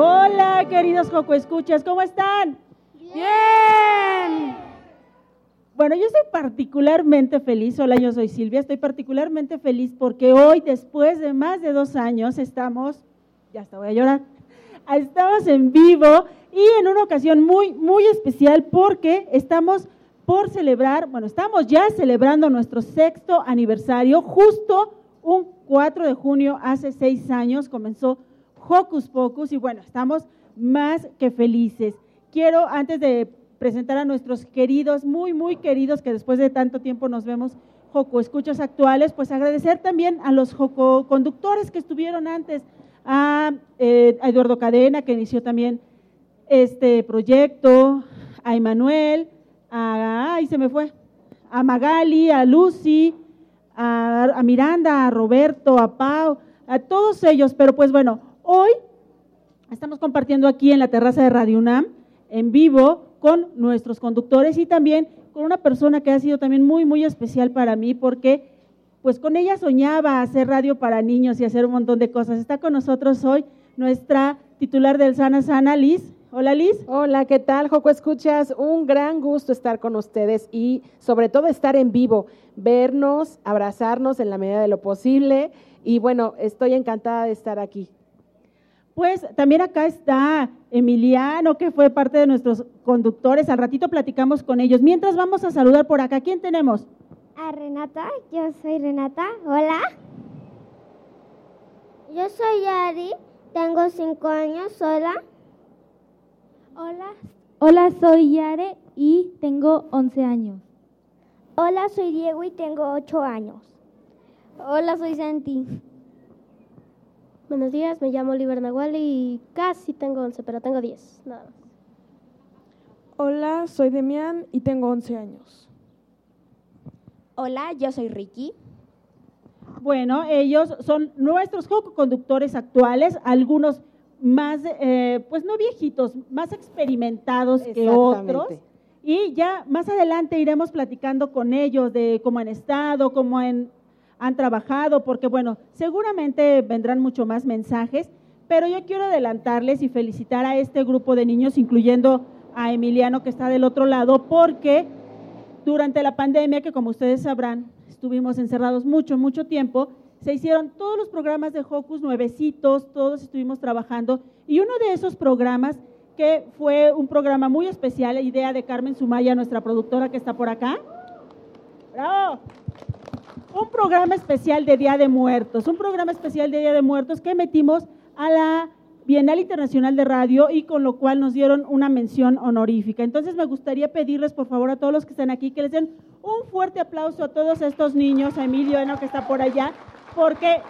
Hola, queridos Joco Escuchas, ¿cómo están? Bien. Bueno, yo estoy particularmente feliz. Hola, yo soy Silvia. Estoy particularmente feliz porque hoy, después de más de dos años, estamos, ya hasta voy a llorar, estamos en vivo y en una ocasión muy, muy especial porque estamos por celebrar, bueno, estamos ya celebrando nuestro sexto aniversario, justo un 4 de junio, hace seis años, comenzó Hocus Pocus y bueno, estamos más que felices. Quiero, antes de presentar a nuestros queridos, muy, muy queridos, que después de tanto tiempo nos vemos, Joco Escuchas actuales, pues agradecer también a los Joco conductores que estuvieron antes, a, eh, Eduardo Cadena, que inició también este proyecto, a Emanuel, a, ay, se me fue, a Magali, a Lucy, a, a Miranda, a Roberto, a Pau, a todos ellos, pero pues bueno, Hoy estamos compartiendo aquí en la terraza de Radio UNAM, en vivo, con nuestros conductores y también con una persona que ha sido también muy, muy especial para mí porque pues con ella soñaba hacer radio para niños y hacer un montón de cosas. Está con nosotros hoy nuestra titular del Sana Sana, Liz. Hola Liz. Hola, ¿qué tal, Joco? Escuchas, un gran gusto estar con ustedes y sobre todo estar en vivo, vernos, abrazarnos en la medida de lo posible y bueno, estoy encantada de estar aquí. Pues también acá está Emiliano, que fue parte de nuestros conductores. Al ratito platicamos con ellos. Mientras vamos a saludar por acá. ¿Quién tenemos? A Renata. Yo soy Renata. Hola. Yo soy Ari. Tengo cinco años. Hola. Hola. Hola, soy Yare y tengo once años. Hola, soy Diego y tengo ocho años. Hola, soy Santi. Buenos días, me llamo Oliver Nahual y casi tengo 11, pero tengo 10, nada más. Hola, soy Demian y tengo 11 años. Hola, yo soy Ricky. Bueno, ellos son nuestros conductores actuales, algunos más, eh, pues no viejitos, más experimentados que otros. Y ya más adelante iremos platicando con ellos de cómo han estado, cómo han han trabajado, porque bueno, seguramente vendrán mucho más mensajes, pero yo quiero adelantarles y felicitar a este grupo de niños, incluyendo a Emiliano que está del otro lado, porque durante la pandemia, que como ustedes sabrán, estuvimos encerrados mucho, mucho tiempo, se hicieron todos los programas de Hocus nuevecitos, todos estuvimos trabajando, y uno de esos programas que fue un programa muy especial, idea de Carmen Sumaya, nuestra productora que está por acá. ¡Bravo! Un programa especial de Día de Muertos, un programa especial de Día de Muertos que metimos a la Bienal Internacional de Radio y con lo cual nos dieron una mención honorífica. Entonces me gustaría pedirles por favor a todos los que están aquí que les den un fuerte aplauso a todos estos niños, a Emilio Eno que está por allá, porque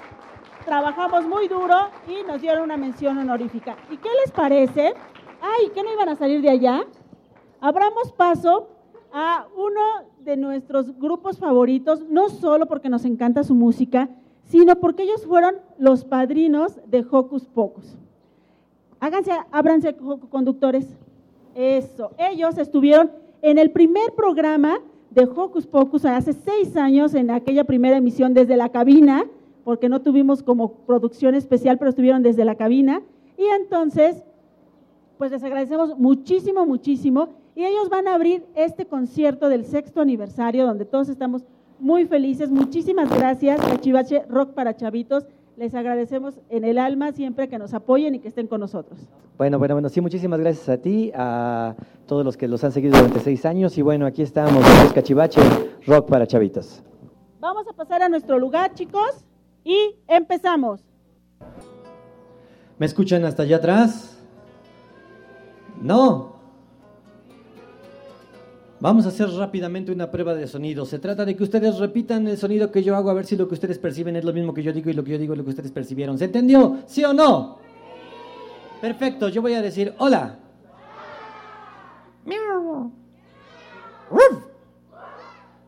trabajamos muy duro y nos dieron una mención honorífica. ¿Y qué les parece? Ay, ¿qué no iban a salir de allá? Abramos paso a uno de nuestros grupos favoritos, no solo porque nos encanta su música, sino porque ellos fueron los padrinos de Hocus Pocus. Háganse, ábranse conductores. Eso, ellos estuvieron en el primer programa de Hocus Pocus hace seis años, en aquella primera emisión desde la cabina, porque no tuvimos como producción especial, pero estuvieron desde la cabina. Y entonces, pues les agradecemos muchísimo, muchísimo. Y ellos van a abrir este concierto del sexto aniversario, donde todos estamos muy felices. Muchísimas gracias a Chivache Rock para Chavitos. Les agradecemos en el alma siempre que nos apoyen y que estén con nosotros. Bueno, bueno, bueno, sí, muchísimas gracias a ti, a todos los que los han seguido durante seis años. Y bueno, aquí estamos, es Cachivache, rock para chavitos. Vamos a pasar a nuestro lugar, chicos, y empezamos. ¿Me escuchan hasta allá atrás? No. Vamos a hacer rápidamente una prueba de sonido. Se trata de que ustedes repitan el sonido que yo hago a ver si lo que ustedes perciben es lo mismo que yo digo y lo que yo digo es lo que ustedes percibieron. ¿Se entendió? ¿Sí o no? Perfecto, yo voy a decir hola.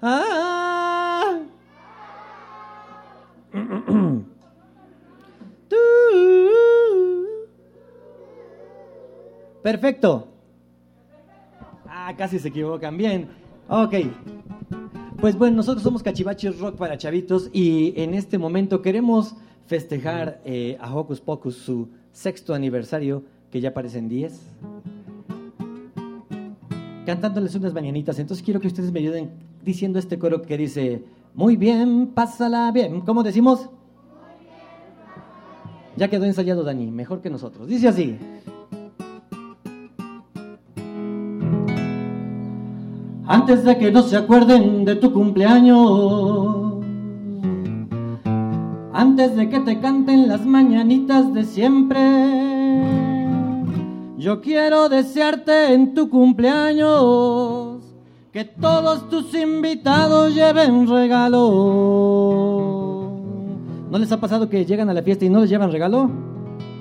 Ah. Perfecto. Casi se equivocan. Bien. Ok. Pues bueno, nosotros somos Cachivaches Rock para Chavitos y en este momento queremos festejar eh, a Hocus Pocus su sexto aniversario, que ya parecen 10, cantándoles unas mañanitas. Entonces quiero que ustedes me ayuden diciendo este coro que dice, muy bien, pásala bien. ¿Cómo decimos? Ya quedó ensayado Dani, mejor que nosotros. Dice así. Antes de que no se acuerden de tu cumpleaños, antes de que te canten las mañanitas de siempre, yo quiero desearte en tu cumpleaños que todos tus invitados lleven regalo. ¿No les ha pasado que llegan a la fiesta y no les llevan regalo?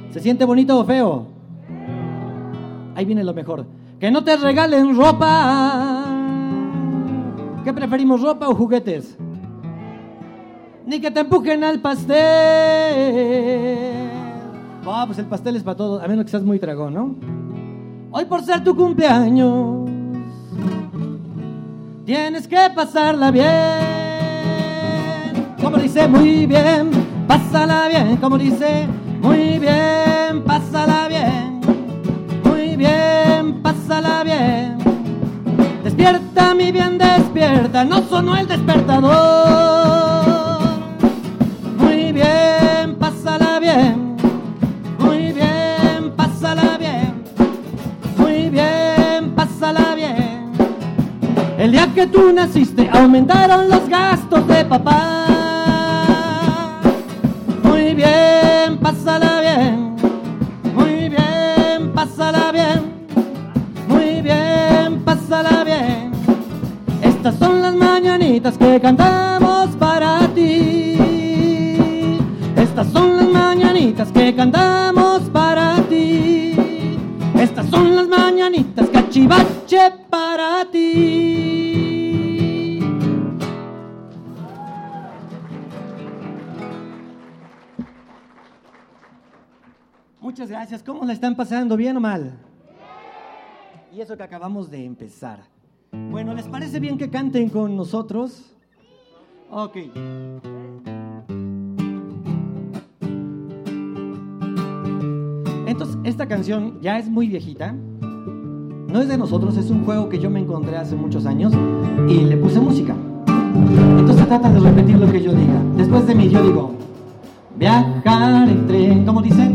¿Se siente bonito o feo? Ahí viene lo mejor. Que no te regalen ropa ¿Qué preferimos, ropa o juguetes? Ni que te empujen al pastel. Ah, pues el pastel es para todos, a menos que seas muy dragón, ¿no? Hoy por ser tu cumpleaños, tienes que pasarla bien. Como dice, muy bien, pásala bien. Como dice, muy bien, pásala bien. Despierta, mi bien, despierta, no sonó el despertador. Muy bien, pásala bien. Muy bien, pásala bien. Muy bien, pásala bien. El día que tú naciste aumentaron los gastos de papá. Muy bien, pásala bien. Estas son las mañanitas que cantamos para ti. Estas son las mañanitas que cantamos para ti. Estas son las mañanitas cachivache para ti. Muchas gracias. ¿Cómo la están pasando? ¿Bien o mal? Y eso que acabamos de empezar. Bueno, ¿les parece bien que canten con nosotros? Ok. Entonces, esta canción ya es muy viejita. No es de nosotros, es un juego que yo me encontré hace muchos años y le puse música. Entonces trata de repetir lo que yo diga. Después de mí yo digo, viajar en tren, ¿cómo dice?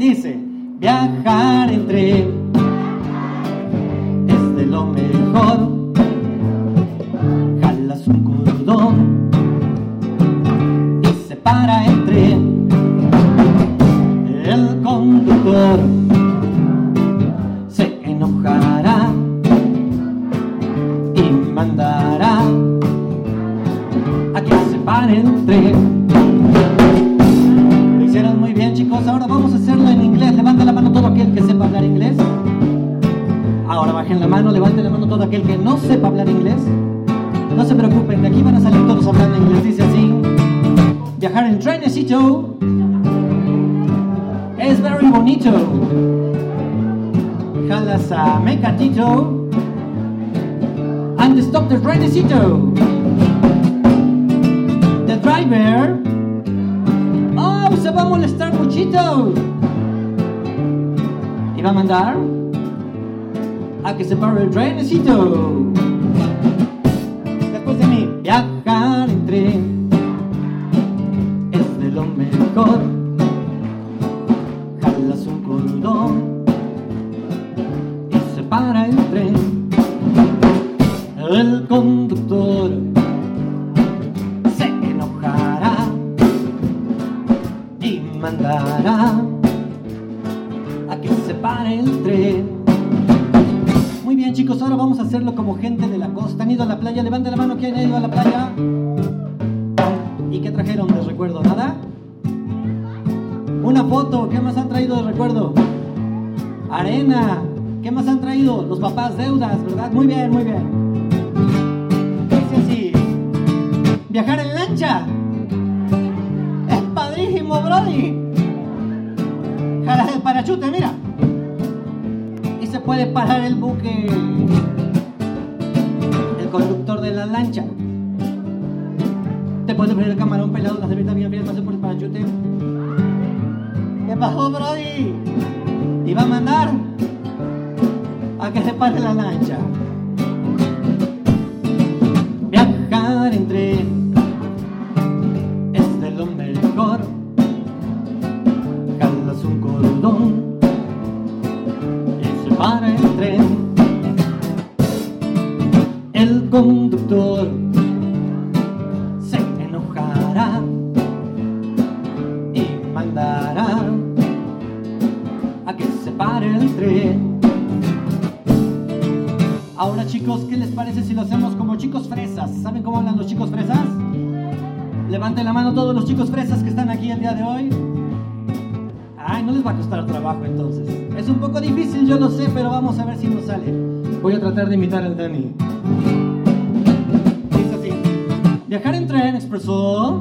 Dice, viajar en tren es de lo mejor. Stop the driver, oh, se va a molestar muchito. Y va a mandar a que se pare el trenecito. viajar en tren conductor de la lancha. Te puede poner el camarón pelado, la cerveza bien, bien, pasar por el parachute. ¿Qué pasó, Brody? Va a mandar a que se pare la lancha. Chicos fresas que están aquí el día de hoy. Ay, no les va a costar trabajo entonces. Es un poco difícil, yo lo sé, pero vamos a ver si nos sale. Voy a tratar de imitar al Dani. Dice así. Viajar en tren expreso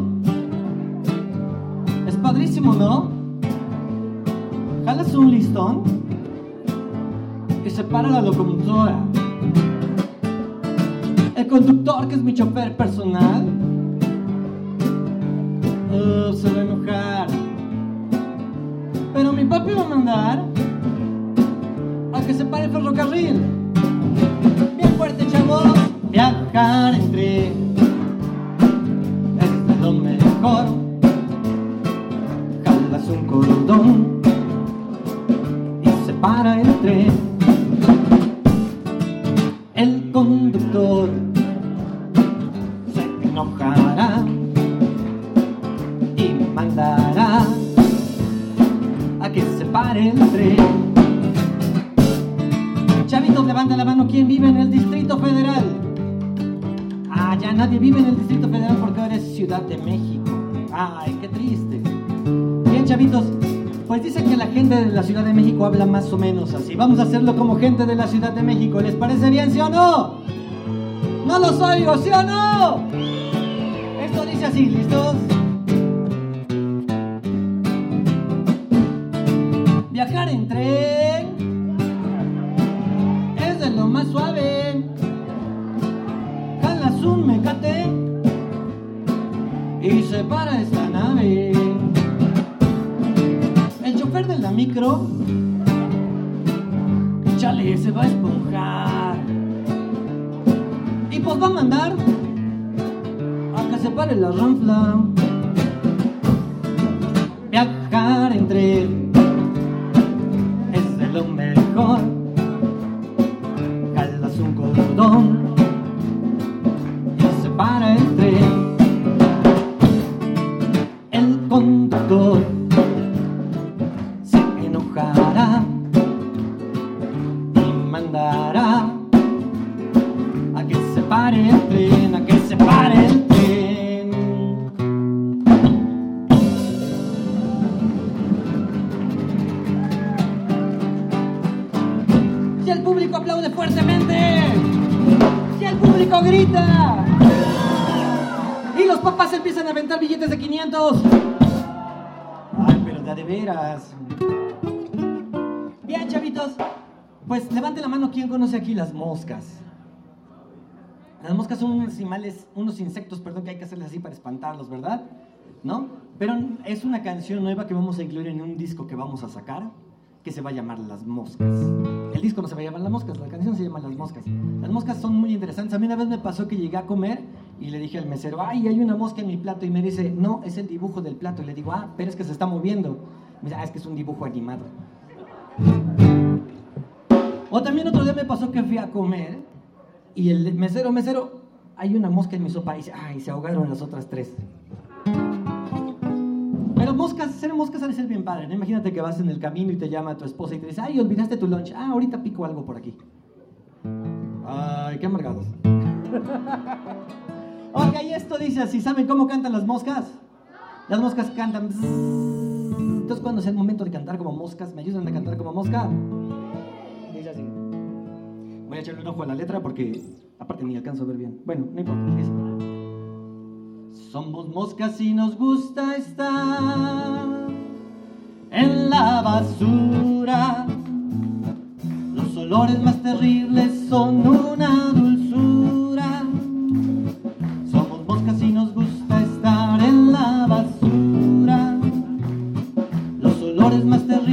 es padrísimo, ¿no? Jalas un listón y se para la locomotora. El conductor, que es mi chofer personal, se va a enojar. Pero mi papi va a mandar a que se pare el ferrocarril. Bien fuerte, chavos. Viajar en hacerlo como gente de la Ciudad de México. ¿Les parece bien, sí o no? No los oigo, ¿sí o no? Esto dice así, ¿listos? Bien, chavitos, pues levante la mano quien conoce aquí las moscas. Las moscas son unos animales, unos insectos, perdón, que hay que hacerles así para espantarlos, ¿verdad? ¿No? Pero es una canción nueva que vamos a incluir en un disco que vamos a sacar, que se va a llamar Las Moscas. El disco no se va a llamar Las Moscas, la canción se llama Las Moscas. Las moscas son muy interesantes. A mí una vez me pasó que llegué a comer Y le dije al mesero, ay, hay una mosca en mi plato. Y me dice, no, es el dibujo del plato. Y le digo, ah, pero es que se está moviendo. Me dice, ah, es que es un dibujo animado. O también otro día me pasó que fui a comer y el mesero, mesero, hay una mosca en mi sopa. Y dice, ay, se ahogaron las otras tres. Pero moscas, ser moscas ha ser bien padre. Imagínate que vas en el camino y te llama tu esposa y te dice, ay, olvidaste tu lunch. Ah, ahorita pico algo por aquí. Ay, qué amargados. ok, esto dice así, ¿saben cómo cantan las moscas? Las moscas cantan... Entonces cuando es el momento de cantar como moscas, ¿me ayudan a cantar como mosca? Dice así. Voy a echarle un ojo a la letra porque aparte ni alcanzo a ver bien. Bueno, no importa. Dice. Somos moscas y nos gusta estar en la basura. Los olores más terribles son una dulzura. Olores más terribles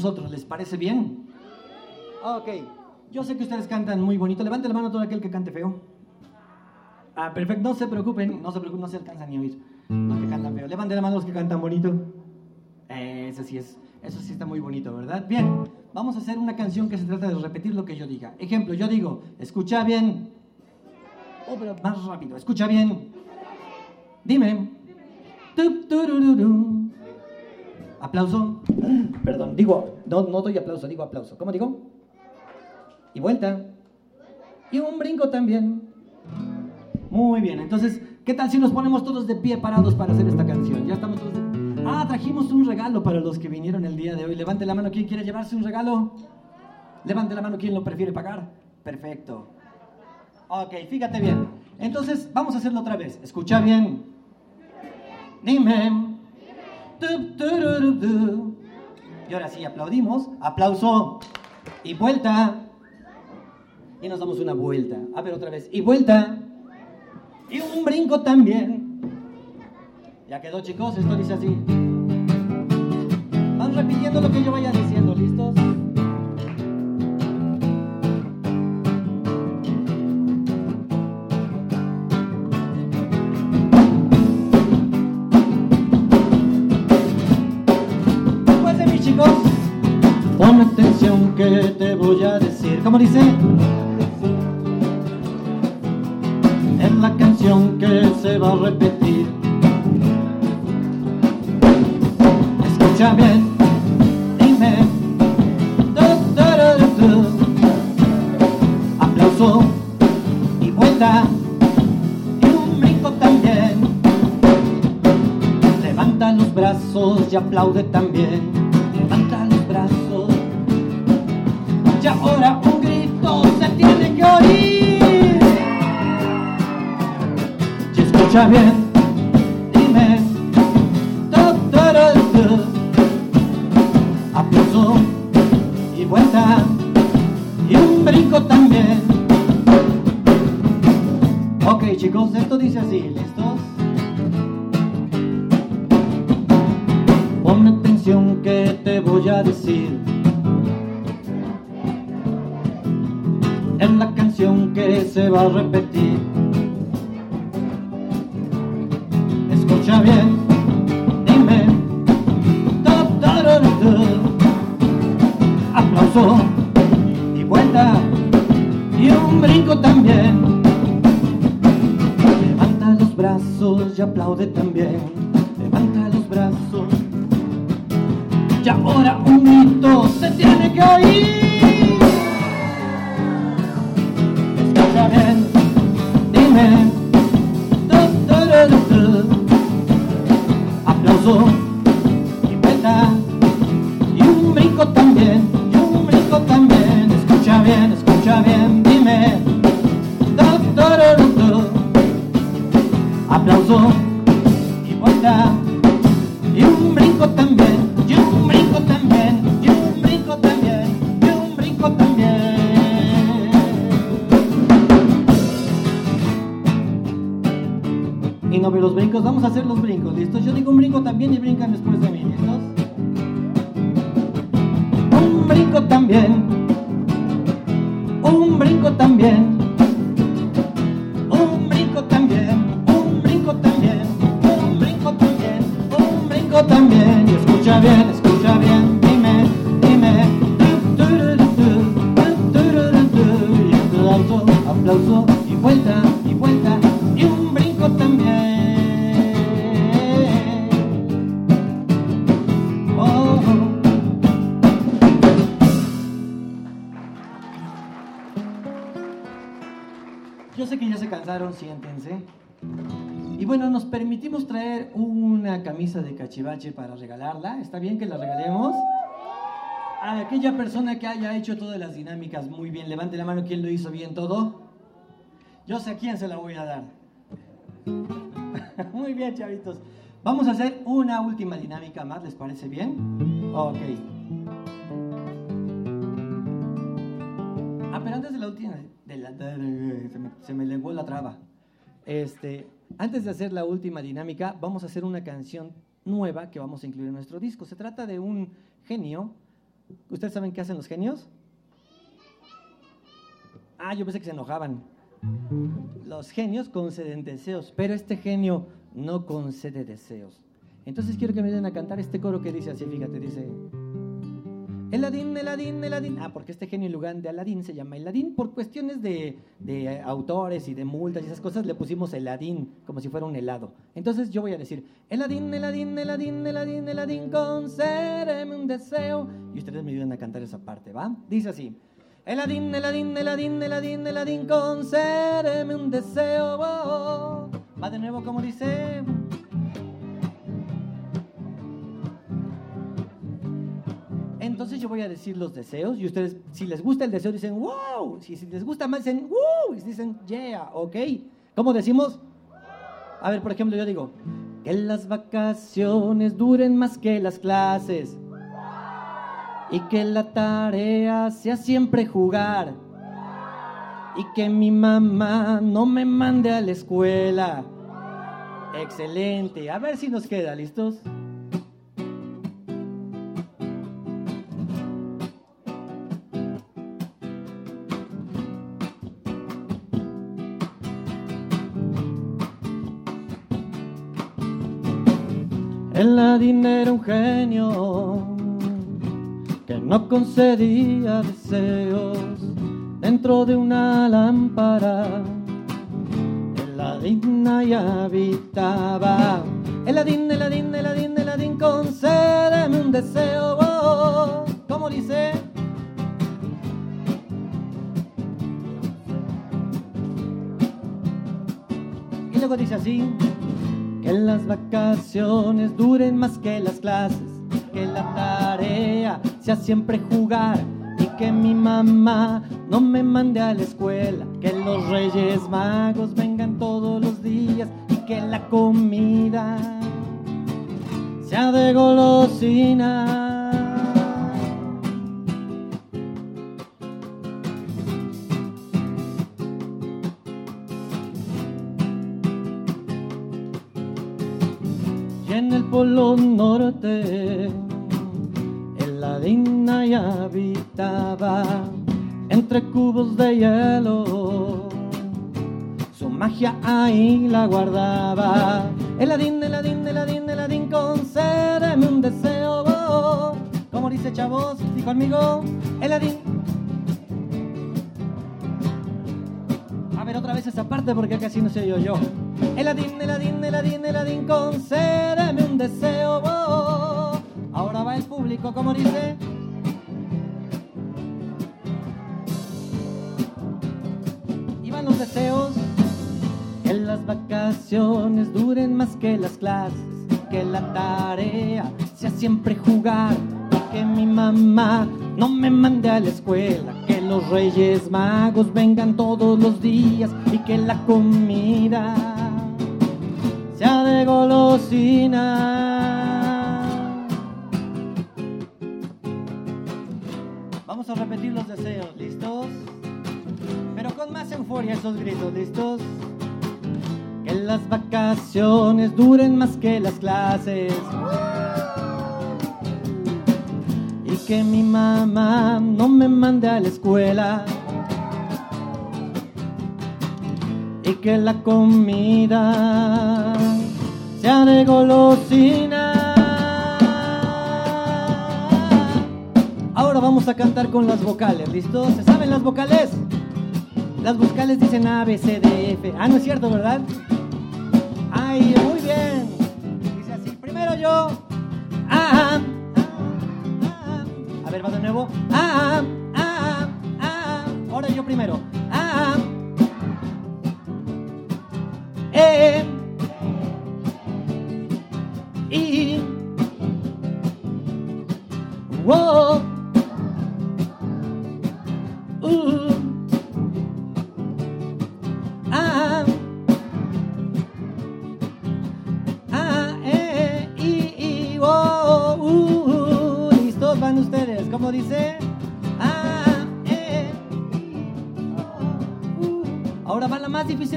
nosotros. ¿Les parece bien? Ok. Yo sé que ustedes cantan muy bonito. Levante la mano todo aquel que cante feo. Ah, perfecto. No se preocupen. No se preocupen. No se alcanzan ni a oír los que cantan feo. Levante la mano los que cantan bonito. Eh, Eso sí es. Eso sí está muy bonito, ¿verdad? Bien. Vamos a hacer una canción que se trata de repetir lo que yo diga. Ejemplo, yo digo, escucha bien. Oh, pero más rápido. Escucha bien. Dime. Turururu. Aplauso. Perdón, digo, no, no doy aplauso, digo aplauso. ¿Cómo digo? Y vuelta. Y un brinco también. Muy bien, entonces, ¿qué tal si nos ponemos todos de pie parados para hacer esta canción? Ya estamos todos de... Ah, trajimos un regalo para los que vinieron el día de hoy. Levante la mano, ¿quién quiere llevarse un regalo? Levante la mano quien lo prefiere pagar. Perfecto. Ok, fíjate bien. Entonces, vamos a hacerlo otra vez. Escucha bien. Dime. Y ahora sí, aplaudimos. Aplauso. Y vuelta. Y nos damos una vuelta. A ver, otra vez. Y vuelta. Y un brinco también. Ya quedó, chicos. Esto dice así. Van repitiendo lo que yo vaya diciendo. ¿Listos? Que te voy a decir. ¿Cómo dice? Es la canción que se va a repetir. Escucha bien, dime. Aplauso y vuelta y un brinco también. Levanta los brazos y aplaude también. Y vuelta y un brinco también. Levanta los brazos y aplaude también. De cachivache para regalarla. ¿Está bien que la regalemos? A aquella persona que haya hecho todas las dinámicas muy bien, levante la mano quién lo hizo bien todo. Yo sé a quién se la voy a dar. muy bien, chavitos. Vamos a hacer una última dinámica más, ¿les parece bien? Ok. Ah, pero antes de la última, se, me, se lenguó la traba. Este, antes de hacer la última dinámica, vamos a hacer una canción nueva que vamos a incluir en nuestro disco. Se trata de un genio. ¿Ustedes saben qué hacen los genios? Ah, yo pensé que se enojaban. Los genios conceden deseos, pero este genio no concede deseos. Entonces quiero que me den a cantar este coro que dice así, fíjate, dice... Eladín, Eladín, Eladín. Ah, porque este genio en lugar de Aladín se llama Eladín. Por cuestiones de, de autores y de multas y esas cosas le pusimos Eladín, como si fuera un helado. Entonces yo voy a decir, Eladín, Eladín, Eladín, Eladín, Eladín, concédeme un deseo. Y ustedes me ayudan a cantar esa parte, ¿va? Dice así. Eladín, Eladín, Eladín, Eladín, Eladín, concédeme un deseo. oh, oh. Va de nuevo como dice. Yo voy a decir los deseos y ustedes, si les gusta el deseo, dicen wow. Si, les gusta más, dicen wow. Y dicen yeah, ok. ¿Cómo decimos? A ver, por ejemplo, yo digo, que las vacaciones duren más que las clases y que la tarea sea siempre jugar y que mi mamá no me mande a la escuela. Excelente. A ver si nos queda, ¿listos? El Ladín era un genio que no concedía deseos dentro de una lámpara. El Ladín ahí habitaba. El Ladín, el Ladín, el Ladín, el Ladín, concédeme un deseo. Oh, ¿Cómo dice? Y luego dice así. Que las vacaciones duren más que las clases, que la tarea sea siempre jugar y que mi mamá no me mande a la escuela, que los reyes magos vengan todos los días y que la comida sea de golosina. Polo norte, el ladín ahí habitaba entre cubos de hielo. Su magia ahí la guardaba. El ladín, el ladín, el ladín, el ladín, concédeme un deseo. ¿Cómo dice chavos? ¿Y conmigo? El ver otra vez esa parte porque casi no sé yo yo. El ladín, el ladín, el ladín, el ladín, concédeme un deseo. Oh, ahora va el público, ¿cómo dice? Y van los deseos. Que las vacaciones duren más que las clases. Que la tarea sea siempre jugar. Que mi mamá no me mande a la escuela. Los reyes magos vengan todos los días. Y que la comida sea de golosina. Vamos a repetir los deseos, ¿listos? Pero con más euforia esos gritos, ¿listos? Que las vacaciones duren más que las clases. Que mi mamá no me mande a la escuela. Y que la comida sea de golosina. Ahora vamos a cantar con las vocales, ¿listos? ¿Se saben las vocales? Las vocales dicen A, B, C, D, F. Ah, no es cierto, ¿verdad? Ay, muy bien. Dice así. Primero yo. Va de nuevo. Ah, ah, ah. Ahora yo primero.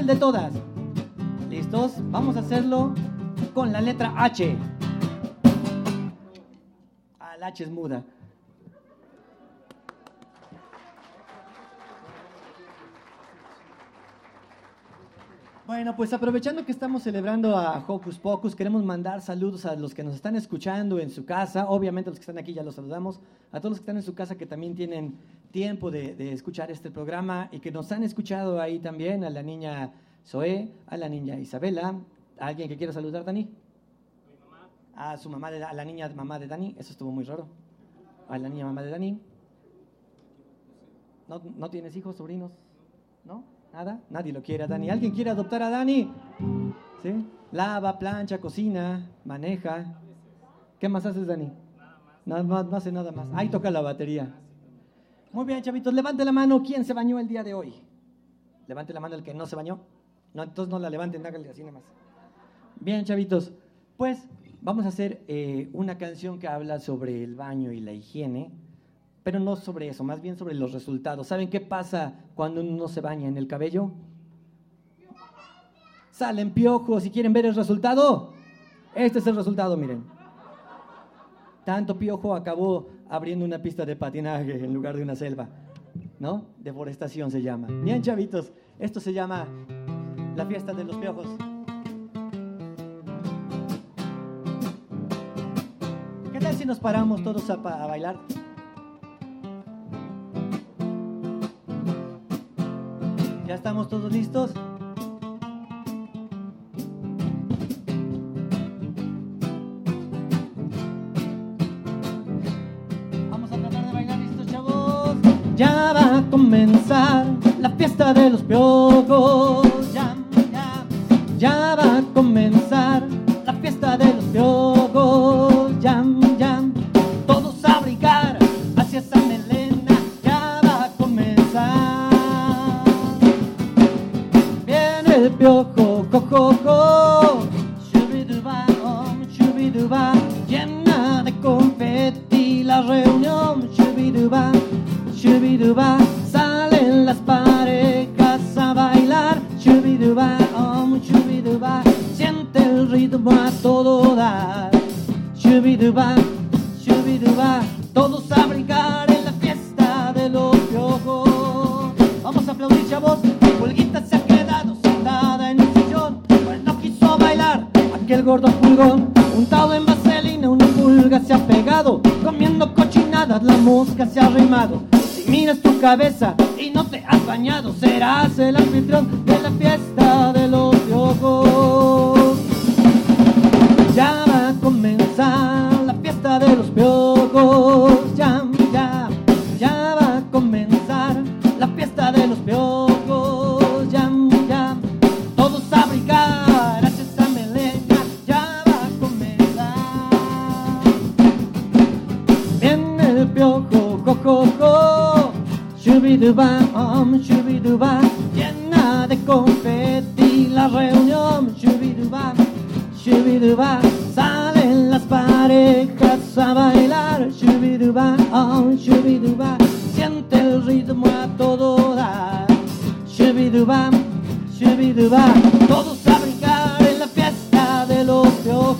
De todas. ¿Listos? Vamos a hacerlo con la letra H. Ah, la H es muda. Bueno, pues aprovechando que estamos celebrando a Hocus Pocus, queremos mandar saludos a los que nos están escuchando en su casa. Obviamente los que están aquí ya los saludamos. A todos los que están en su casa que también tienen tiempo de, escuchar este programa y que nos han escuchado ahí también, a la niña Zoé, a la niña Isabela. ¿A ¿Alguien que quiera saludar, Dani? A su mamá, de, a la niña mamá de Dani. Eso estuvo muy raro. A la niña mamá de Dani. ¿No, no tienes hijos, sobrinos? ¿No? ¿Nada? Nadie lo quiere Dani. ¿Alguien quiere adoptar a Dani? ¿Sí? Lava, plancha, cocina, maneja. ¿Qué más haces, Dani? Nada más, no hace nada más. Ahí toca la batería. Muy bien, chavitos, levante la mano. ¿Quién se bañó el día de hoy? Levante la mano el que no se bañó. No, entonces no la levanten, háganle así nada más. Bien, chavitos, pues vamos a hacer eh, una canción que habla sobre el baño y la higiene, pero no sobre eso, más bien sobre los resultados. ¿Saben qué pasa cuando uno se baña en el cabello? Salen piojos. ¿Y quieren ver el resultado? Este es el resultado, miren. Tanto piojo acabó abriendo una pista de patinaje en lugar de una selva. ¿No? Deforestación se llama. Bien, chavitos, esto se llama la fiesta de los piojos. ¿Qué tal si nos paramos todos a, a bailar? ¿Ya estamos todos listos? Comenzar la fiesta de los piojos.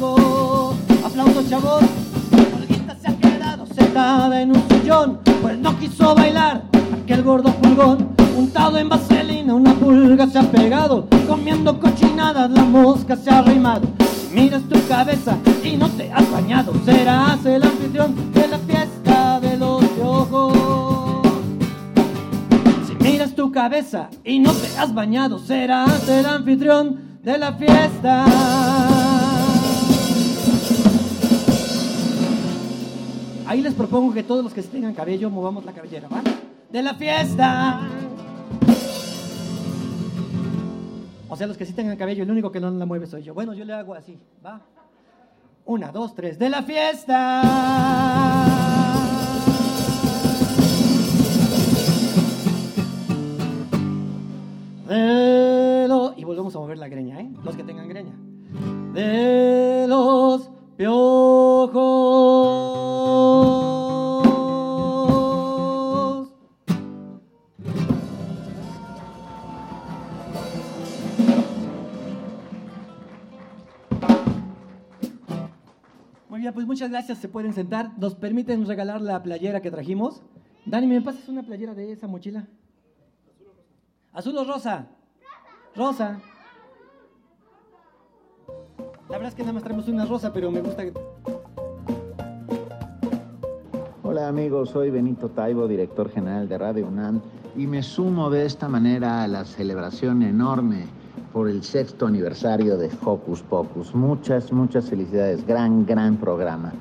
Los piojos. Aplausos, chavos. Olguita se ha quedado sentada en un sillón, pues no quiso bailar. Aquel gordo pulgón, untado en vaselina, una pulga se ha pegado. Comiendo cochinadas, la mosca se ha arrimado. Si miras tu cabeza y no te has bañado, serás el anfitrión de la fiesta de los piojos. Si miras tu cabeza y no te has bañado, serás el anfitrión de la fiesta. Ahí les propongo que todos los que tengan cabello movamos la cabellera, ¿va? De la fiesta. O sea, los que sí tengan cabello, el único que no la mueve soy yo. Bueno, yo le hago así, ¿va? Una, dos, tres. De la fiesta. De los... Y volvemos a mover la greña, ¿eh? Los que tengan greña. De los piojos. Muy bien, pues muchas gracias. Se pueden sentar. ¿Nos permiten regalar la playera que trajimos? Dani, ¿me pasas una playera de esa mochila? ¿Azul o rosa? Rosa. La verdad es que nada más traemos una rosa, pero me gusta. Hola amigos, soy Benito Taibo, director general de Radio UNAM, y me sumo de esta manera a la celebración enorme por el sexto aniversario de Hocus Pocus. Muchas, muchas felicidades, gran, gran programa.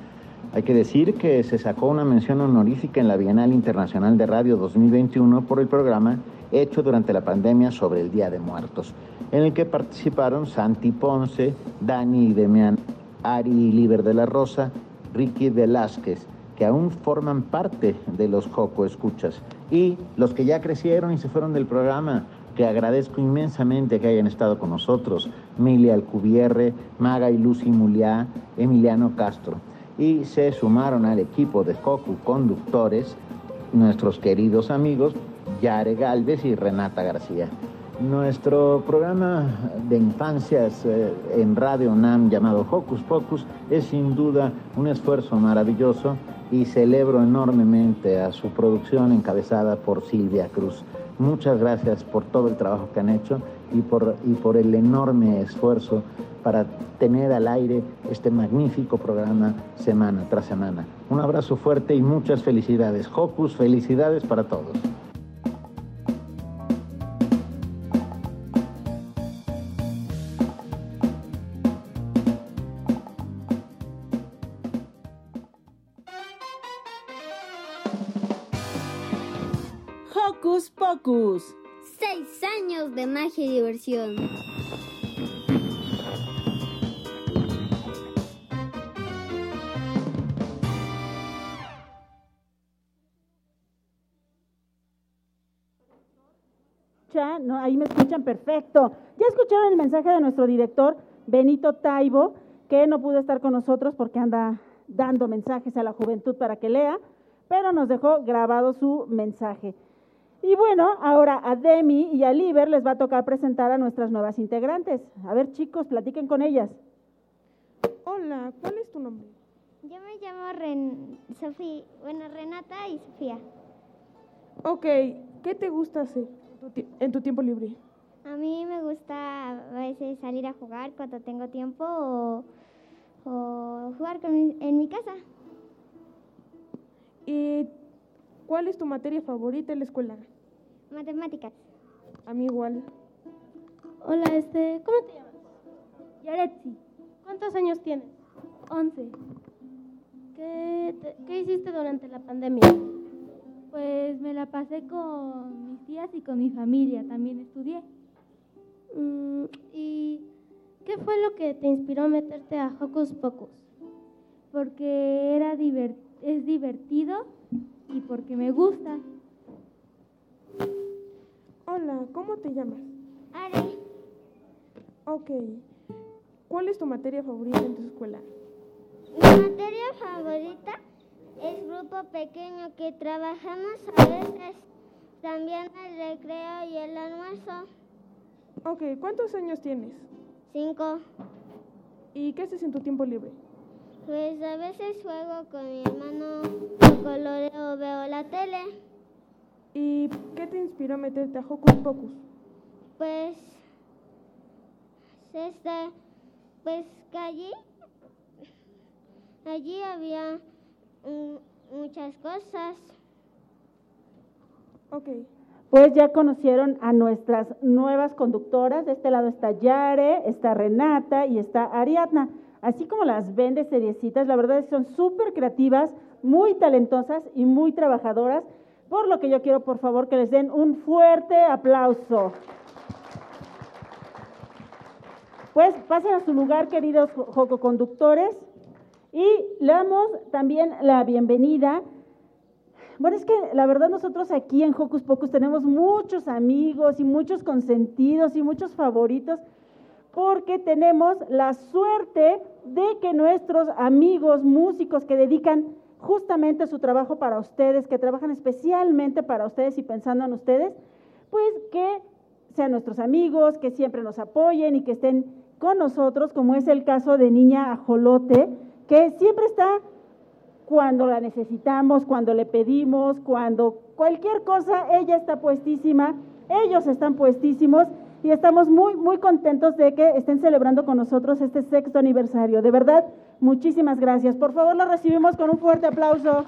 Hay que decir que se sacó una mención honorífica en la Bienal Internacional de Radio 2021 por el programa hecho durante la pandemia sobre el Día de Muertos, en el que participaron Santi Ponce, Dani y Demian, Ari Liber de la Rosa, Ricky Velázquez, que aún forman parte de los Joco Escuchas y los que ya crecieron y se fueron del programa, que agradezco inmensamente que hayan estado con nosotros, Milia Alcubierre, Maga y Lucy Muliá, Emiliano Castro. Y se sumaron al equipo de Joco Conductores nuestros queridos amigos Yare Galvez y Renata García. Nuestro programa de infancias eh, en Radio NAM llamado Hocus Pocus es sin duda un esfuerzo maravilloso y celebro enormemente a su producción encabezada por Silvia Cruz. Muchas gracias por todo el trabajo que han hecho y por, y por el enorme esfuerzo para tener al aire este magnífico programa semana tras semana. Un abrazo fuerte y muchas felicidades. Hocus, felicidades para todos. Seis años de magia y diversión. No, ahí me escuchan perfecto. Ya escucharon el mensaje de nuestro director Benito Taibo, que no pudo estar con nosotros porque anda dando mensajes a la juventud para que lea, pero nos dejó grabado su mensaje. Y bueno, ahora a Demi y a Liber les va a tocar presentar a nuestras nuevas integrantes. A ver, chicos, platiquen con ellas. Hola, ¿cuál es tu nombre? Yo me llamo Ren Sofía, bueno, Renata y Sofía. Ok, ¿qué te gusta hacer en tu tiempo libre? A mí me gusta a veces salir a jugar cuando tengo tiempo o, jugar en mi casa. ¿Y cuál es tu materia favorita en la escuela? Matemáticas. A mí igual. Hola, este, ¿cómo te llamas? Yaretsi. ¿Cuántos años tienes? Once. ¿Qué, ¿Qué hiciste durante la pandemia? Pues me la pasé con mis tías y con mi familia. También estudié. Mm, ¿Y qué fue lo que te inspiró a meterte a Hocus Pocus? Porque era es divertido y porque me gusta. Hola, ¿cómo te llamas? Ari. Ok. ¿Cuál es tu materia favorita en tu escuela? Mi materia favorita es grupo pequeño que trabajamos a veces también el recreo y el almuerzo. Ok, ¿cuántos años tienes? Cinco. ¿Y qué haces en tu tiempo libre? Pues a veces juego con mi hermano, coloreo, veo la tele. ¿Y qué te inspiró a meterte a Hocus Pocus? Pues, este, pues que allí, allí había mm, muchas cosas. Ok. Pues ya conocieron a nuestras nuevas conductoras. De este lado está Yare, está Renata y está Ariadna. Así como las ven de seriecitas, la verdad es que son súper creativas, muy talentosas y muy trabajadoras por lo que yo quiero, por favor, que les den un fuerte aplauso. Pues pasen a su lugar, queridos jococonductores, y le damos también la bienvenida. Bueno, es que la verdad nosotros aquí en Hocus Pocus tenemos muchos amigos y muchos consentidos y muchos favoritos, porque tenemos la suerte de que nuestros amigos músicos que dedican justamente su trabajo para ustedes, que trabajan especialmente para ustedes y pensando en ustedes, pues que sean nuestros amigos, que siempre nos apoyen y que estén con nosotros, como es el caso de Niña Ajolote, que siempre está cuando la necesitamos, cuando le pedimos, cuando cualquier cosa, ella está puestísima, ellos están puestísimos y estamos muy, muy contentos de que estén celebrando con nosotros este sexto aniversario. De verdad, muchísimas gracias. Por favor, lo recibimos con un fuerte aplauso.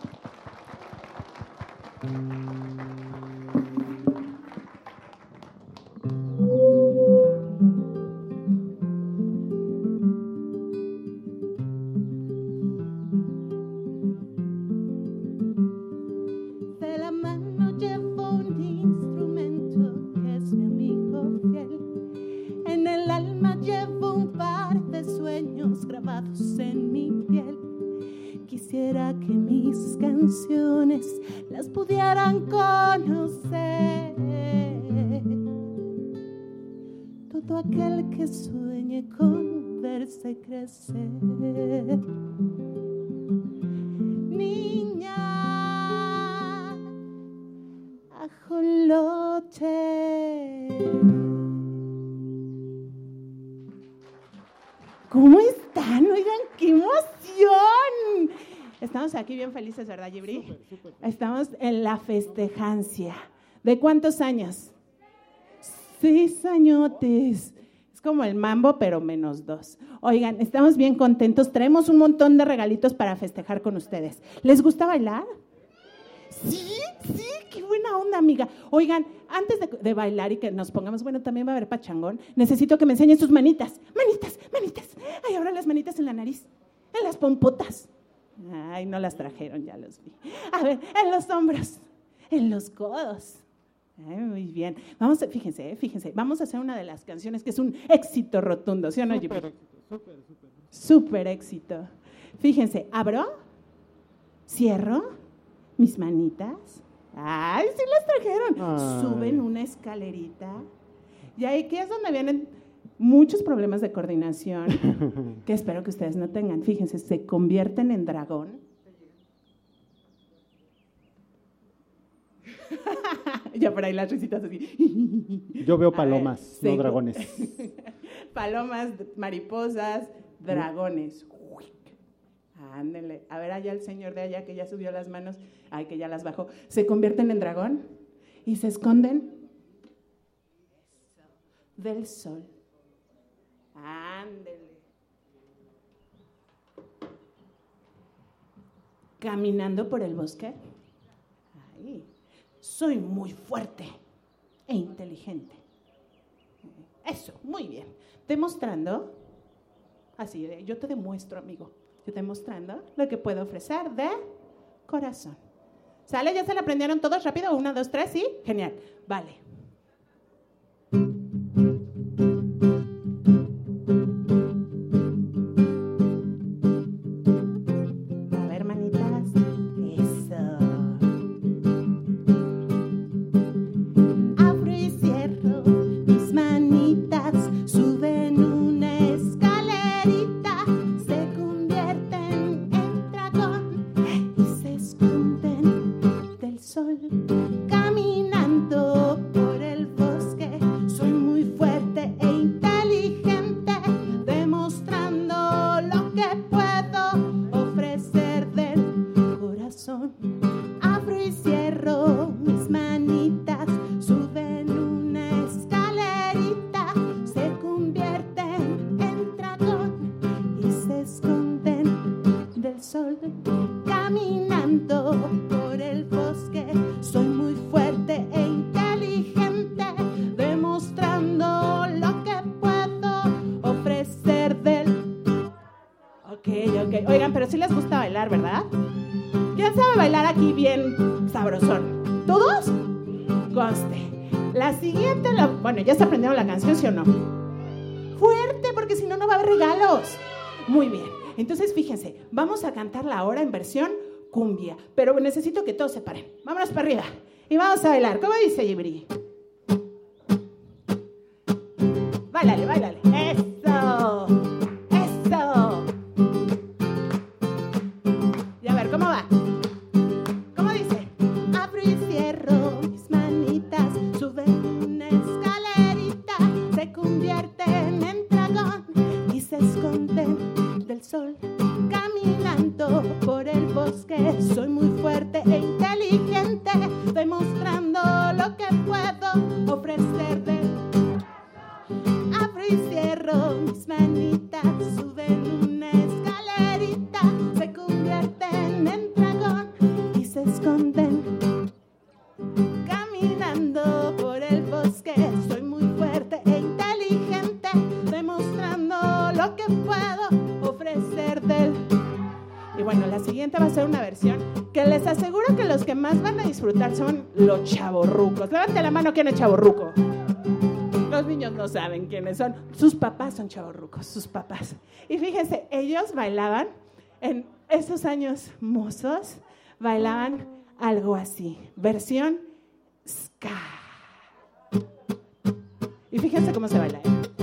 Crecer. Niña, ajolote. ¿Cómo están? Oigan, qué emoción. Estamos aquí bien felices, ¿verdad, Gibri? Estamos en la festejancia. ¿De cuántos años? Seis añotes. Como el mambo, pero menos dos. Oigan, estamos bien contentos. Traemos un montón de regalitos para festejar con ustedes. ¿Les gusta bailar? Sí, sí, qué buena onda, amiga. Oigan, antes de, bailar y que nos pongamos, bueno, también va a haber pachangón, necesito que me enseñen sus manitas. Manitas, manitas. Ay, ahora las manitas en la nariz, en las pompotas. Ay, no las trajeron, ya los vi. A ver, en los hombros, en los codos. Muy bien. Vamos, a, fíjense, eh, fíjense, vamos a hacer una de las canciones que es un éxito rotundo, ¿sí o no, Súper éxito, súper, súper. Súper éxito. Fíjense, abro, cierro, mis manitas. Ay, sí las trajeron. Suben una escalerita. Y ahí que es donde vienen muchos problemas de coordinación que espero que ustedes no tengan. Fíjense, se convierten en dragón. ya por ahí las risitas así. Yo veo palomas, no dragones. palomas, mariposas, dragones. Ándele. A ver allá el señor de allá que ya subió las manos, ay, que ya las bajó. Se convierten en dragón y se esconden del sol. Ándele. Caminando por el bosque. Soy muy fuerte e inteligente. Eso, muy bien. Demostrando, así, yo te demuestro, amigo demostrando lo que puedo ofrecer de corazón. ¿Sale? ¿Ya se la aprendieron todos rápido? Una, dos, tres, ¿sí? Genial. Vale. Canción, ¿sí o no? Fuerte, porque si no, no va a haber regalos. Muy bien. Entonces, fíjense, vamos a cantarla ahora en versión cumbia, pero necesito que todos se paren. Vámonos para arriba y vamos a bailar. ¿Cómo dice Gibri? Báilale, báilale. Mano, ¿quién es chavorruco? Los niños no saben quiénes son. Sus papás son chavorrucos, sus papás. Y fíjense, ellos bailaban en esos años mozos bailaban algo así, versión ska. Y fíjense cómo se baila. ¿eh?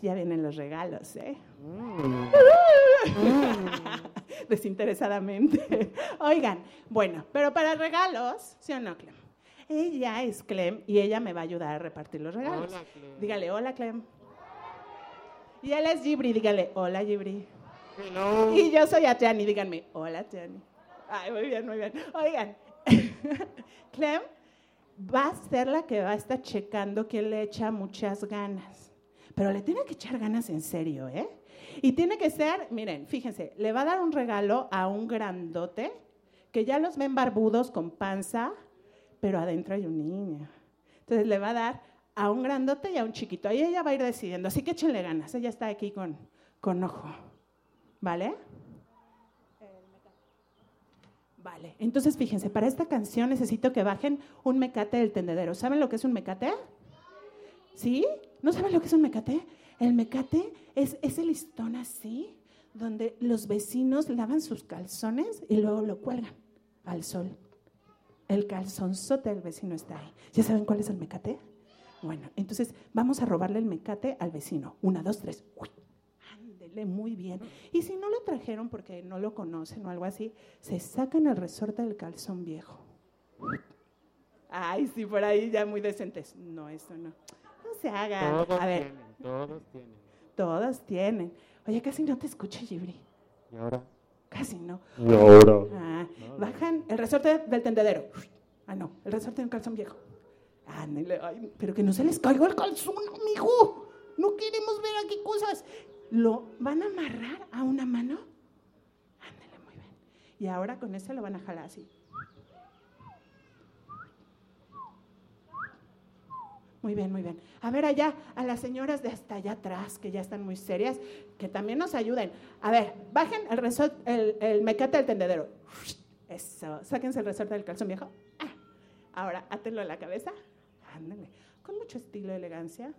Ya vienen los regalos, ¿eh? Mm. Desinteresadamente. Oigan, bueno, pero para regalos, ¿sí o no, Clem? Ella es Clem y ella me va a ayudar a repartir los regalos. Dígale, hola, Clem. Y él es Gibri, dígale, hola, Gibri. Y yo soy Atiani, díganme, hola, Atiani. Ay, muy bien, muy bien. Oigan, Clem va a ser la que va a estar checando que le echa muchas ganas. Pero le tiene que echar ganas en serio, ¿eh? Y tiene que ser, miren, fíjense, le va a dar un regalo a un grandote que ya los ven barbudos con panza, pero adentro hay un niño. Entonces le va a dar a un grandote y a un chiquito. Ahí ella va a ir decidiendo. Así que échenle ganas. Ella está aquí con, con ojo. ¿Vale? Vale, entonces fíjense, para esta canción necesito que bajen un mecate del tendedero. ¿Saben lo que es un mecate? ¿Sí? ¿No saben lo que es un mecate? El mecate es ese listón así, donde los vecinos lavan sus calzones y luego lo cuelgan al sol. El calzonzote del vecino está ahí. ¿Ya saben cuál es el mecate? Bueno, entonces vamos a robarle el mecate al vecino. Una, dos, tres. Uy muy bien. Y si no lo trajeron porque no lo conocen o algo así, se sacan el resorte del calzón viejo. Ay, sí, por ahí ya muy decentes. No, eso no. No se hagan. a ver. todos tienen. Todos tienen. Oye, casi no te escucho, Gibri. ¿Y ahora? Casi no. ¿Y ahora? Ah, bajan el resorte del tendedero. Ah, no, el resorte del calzón viejo. Ay, pero que no se les caiga el calzón, amigo. No queremos ver aquí cosas lo van a amarrar a una mano. Ándale, muy bien. Y ahora con eso lo van a jalar así. Muy bien, muy bien. A ver allá, a las señoras de hasta allá atrás, que ya están muy serias, que también nos ayuden. A ver, bajen el, el, mecate del tendedero. Eso, sáquense el resorte del calzón viejo. Ah, ahora, átenlo a la cabeza. Ándale, con mucho estilo y elegancia.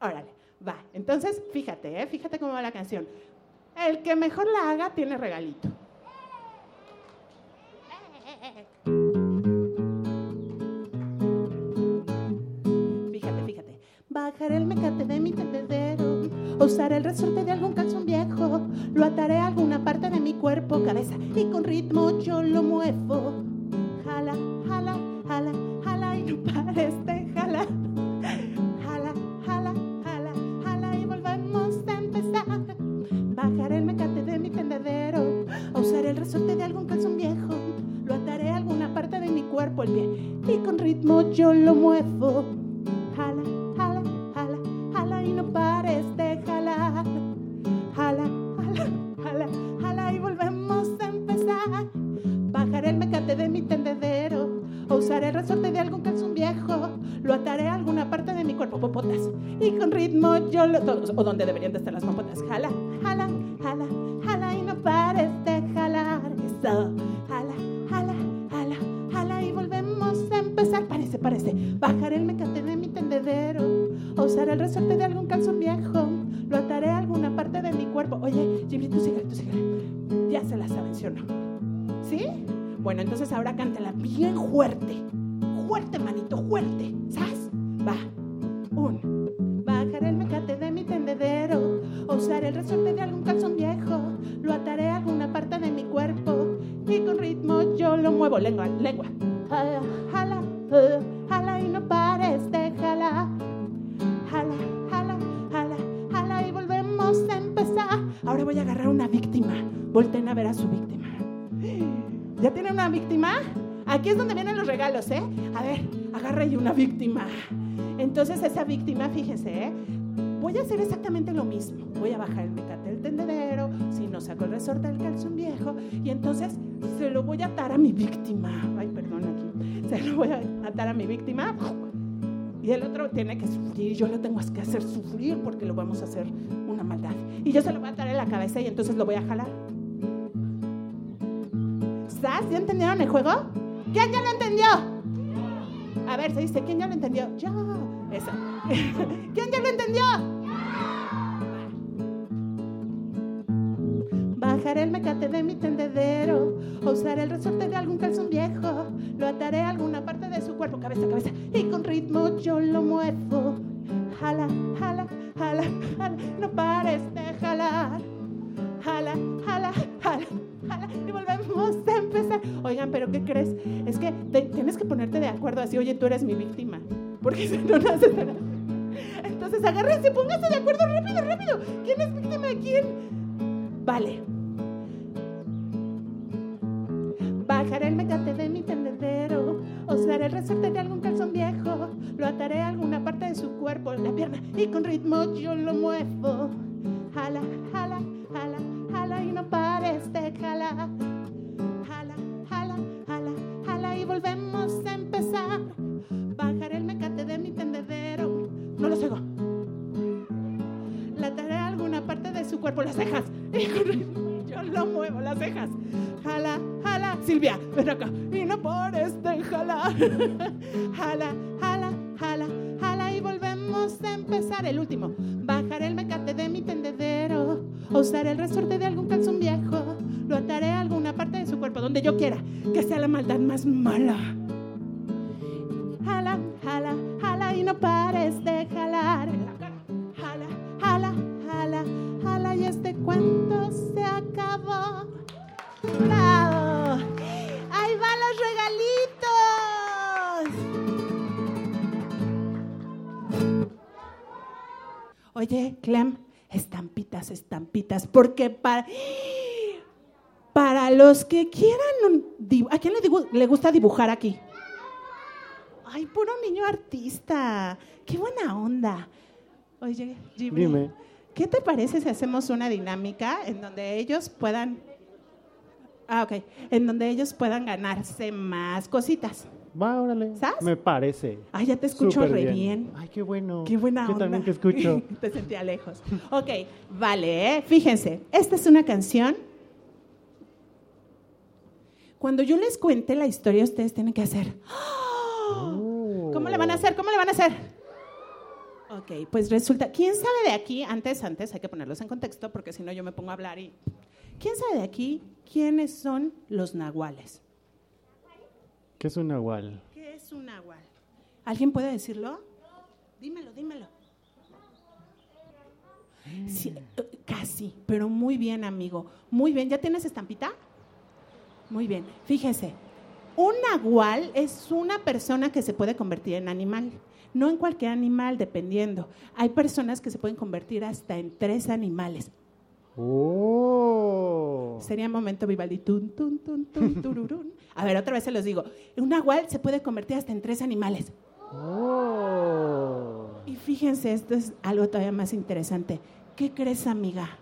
Órale, va. Entonces, fíjate, ¿eh? fíjate cómo va la canción. El que mejor la haga tiene regalito. Bajaré el mecate de mi tendedero, usaré el resorte de algún calzón viejo, lo ataré a alguna parte de mi cuerpo, cabeza, y con ritmo yo lo muevo. Jala, jala, jala, jala, y no pares de jalar. Bajaré el mecate de mi tendedero, usaré el resorte de algún calzón viejo, lo ataré a alguna parte de mi cuerpo, el pie, y con ritmo yo lo muevo. O donde deberían de estar las jala, jala, A ver, agarra ahí una víctima. Entonces esa víctima, fíjese, ¿eh? voy a hacer exactamente lo mismo. Voy a bajar el mecate del tendedero, si no saco el resorte del calzón viejo, y entonces se lo voy a atar a mi víctima. Ay, perdón aquí. Se lo voy a atar a mi víctima. Y el otro tiene que sufrir, yo lo tengo que hacer sufrir porque lo vamos a hacer una maldad. Y yo se lo voy a atar en la cabeza y entonces lo voy a jalar. ¿Ya entendieron el juego? ¿Quién ya lo entendió? A ver, se dice, ¿quién ya lo entendió? Yo. Eso. ¿Quién ya lo entendió? Bajaré el mecate de mi tendedero, o usaré el resorte de algún calzón viejo, lo ataré a alguna parte de su cuerpo, cabeza, cabeza, y con ritmo yo lo muevo. Jala, jala, jala, jala, no pares de jalar. Jala, jala, jala y volvemos a empezar. Oigan, pero ¿qué crees? Es que tienes que ponerte de acuerdo así, oye, tú eres mi víctima. Porque si no, no nada. Entonces agárrense, pónganse de acuerdo rápido, rápido. ¿Quién es víctima de quién? Vale. Bajaré el mecate de mi tendedero, usaré el resorte de algún calzón viejo, lo ataré a alguna parte de su cuerpo, la pierna, y con ritmo yo lo muevo. Jala, jala, jala, jala de jalar. Jala, jala, jala, jala y volvemos a empezar. Bajaré el mecate de mi tendedero. No lo sigo. La tarea alguna parte de su cuerpo, las cejas. Yo lo muevo, las cejas. Jala, jala. Silvia, ven acá. Y no pares de jalar. Jala, jala, jala, jala y volvemos a empezar. El último. Bajaré el mecate de mi tendedero usaré el resorte de algún calzón viejo, lo ataré a alguna parte de su cuerpo, donde yo quiera, que sea la maldad más mala. Jala, jala, jala y no pares de jalar. Jala, jala, jala, jala y este cuento se acabó. ¡Bravo! ¡Ahí van los regalitos! Oye, Clem, estampitas, estampitas, porque para, para los que quieran, ¿a quién le, le gusta dibujar aquí? Ay, puro niño artista, qué buena onda. Oye, Jimmy, ¿qué te parece si hacemos una dinámica en donde ellos puedan, ah, ok, en donde ellos puedan ganarse más cositas? Va, órale. Me parece. Ay, ya te escucho re bien. Ay, qué bueno. Qué buena Yo también te escucho. te sentía lejos. Ok, vale, ¿eh? fíjense. Esta es una canción. Cuando yo les cuente la historia, ustedes tienen que hacer. Oh. ¿Cómo le van a hacer? ¿Cómo le van a hacer? Ok, pues resulta. ¿Quién sabe de aquí? Antes, antes, hay que ponerlos en contexto porque si no yo me pongo a hablar y. ¿Quién sabe de aquí quiénes son los nahuales? ¿Qué es un nahual? ¿Qué es un nahual? ¿Alguien puede decirlo? Dímelo, dímelo. Sí, casi, pero muy bien, amigo. Muy bien. ¿Ya tienes estampita? Muy bien. Fíjese, un nahual es una persona que se puede convertir en animal. No en cualquier animal, dependiendo. Hay personas que se pueden convertir hasta en tres animales. Oh. Sería momento Vivaldi. Tun, tun, tun, tun, tururún. A ver, otra vez se los digo. Un nahual se puede convertir hasta en tres animales. Oh. Y fíjense, esto es algo todavía más interesante. ¿Qué crees, amiga?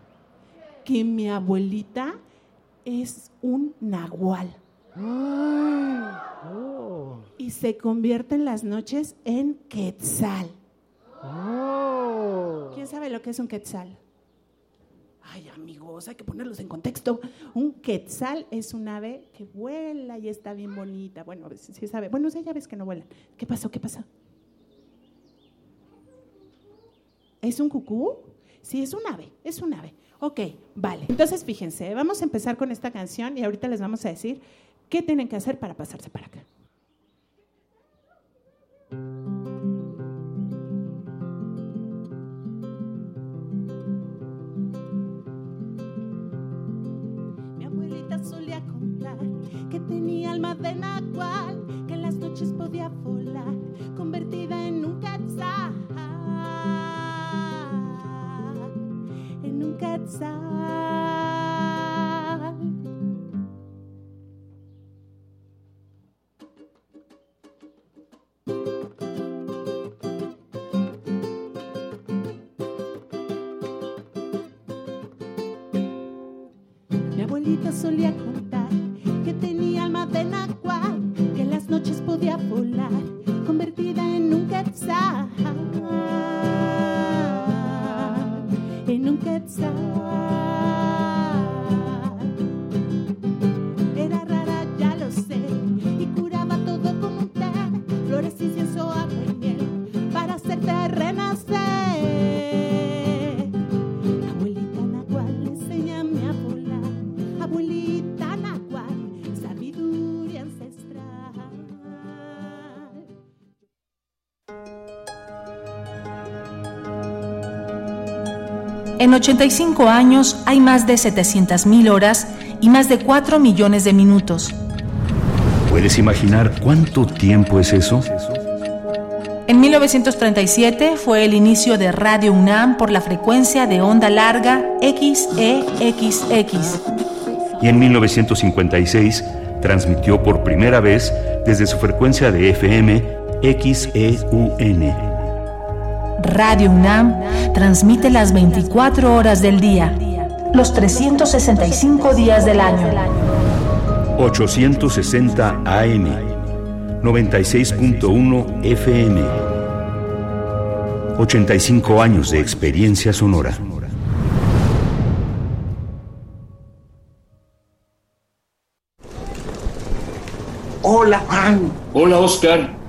Que mi abuelita es un nahual. Oh. Y se convierten las noches en quetzal. Oh. ¿Quién sabe lo que es un quetzal? Ay, amigos, hay que ponerlos en contexto. Un quetzal es un ave que vuela y está bien bonita. Bueno, sí sabe. Bueno, ya ves que no vuelan. ¿Qué pasó? ¿Qué pasó? ¿Es un cucú? Sí, es un ave, es un ave. Ok, vale. Entonces, fíjense, vamos a empezar con esta canción y ahorita les vamos a decir qué tienen que hacer para pasarse para acá. Tenía alma de nahual, que en las noches podía volar, convertida en un quetzal. En un quetzal. Solía En 85 años hay más de 700.000 horas y más de 4 millones de minutos. ¿Puedes imaginar cuánto tiempo es eso? En 1937 fue el inicio de Radio UNAM por la frecuencia de onda larga XEXX. Y en 1956 transmitió por primera vez desde su frecuencia de FM XEUN. Radio UNAM transmite las 24 horas del día, los 365 días del año. 860 AM, 96.1 FM. 85 años de experiencia sonora. Hola, Juan. Hola, Oscar.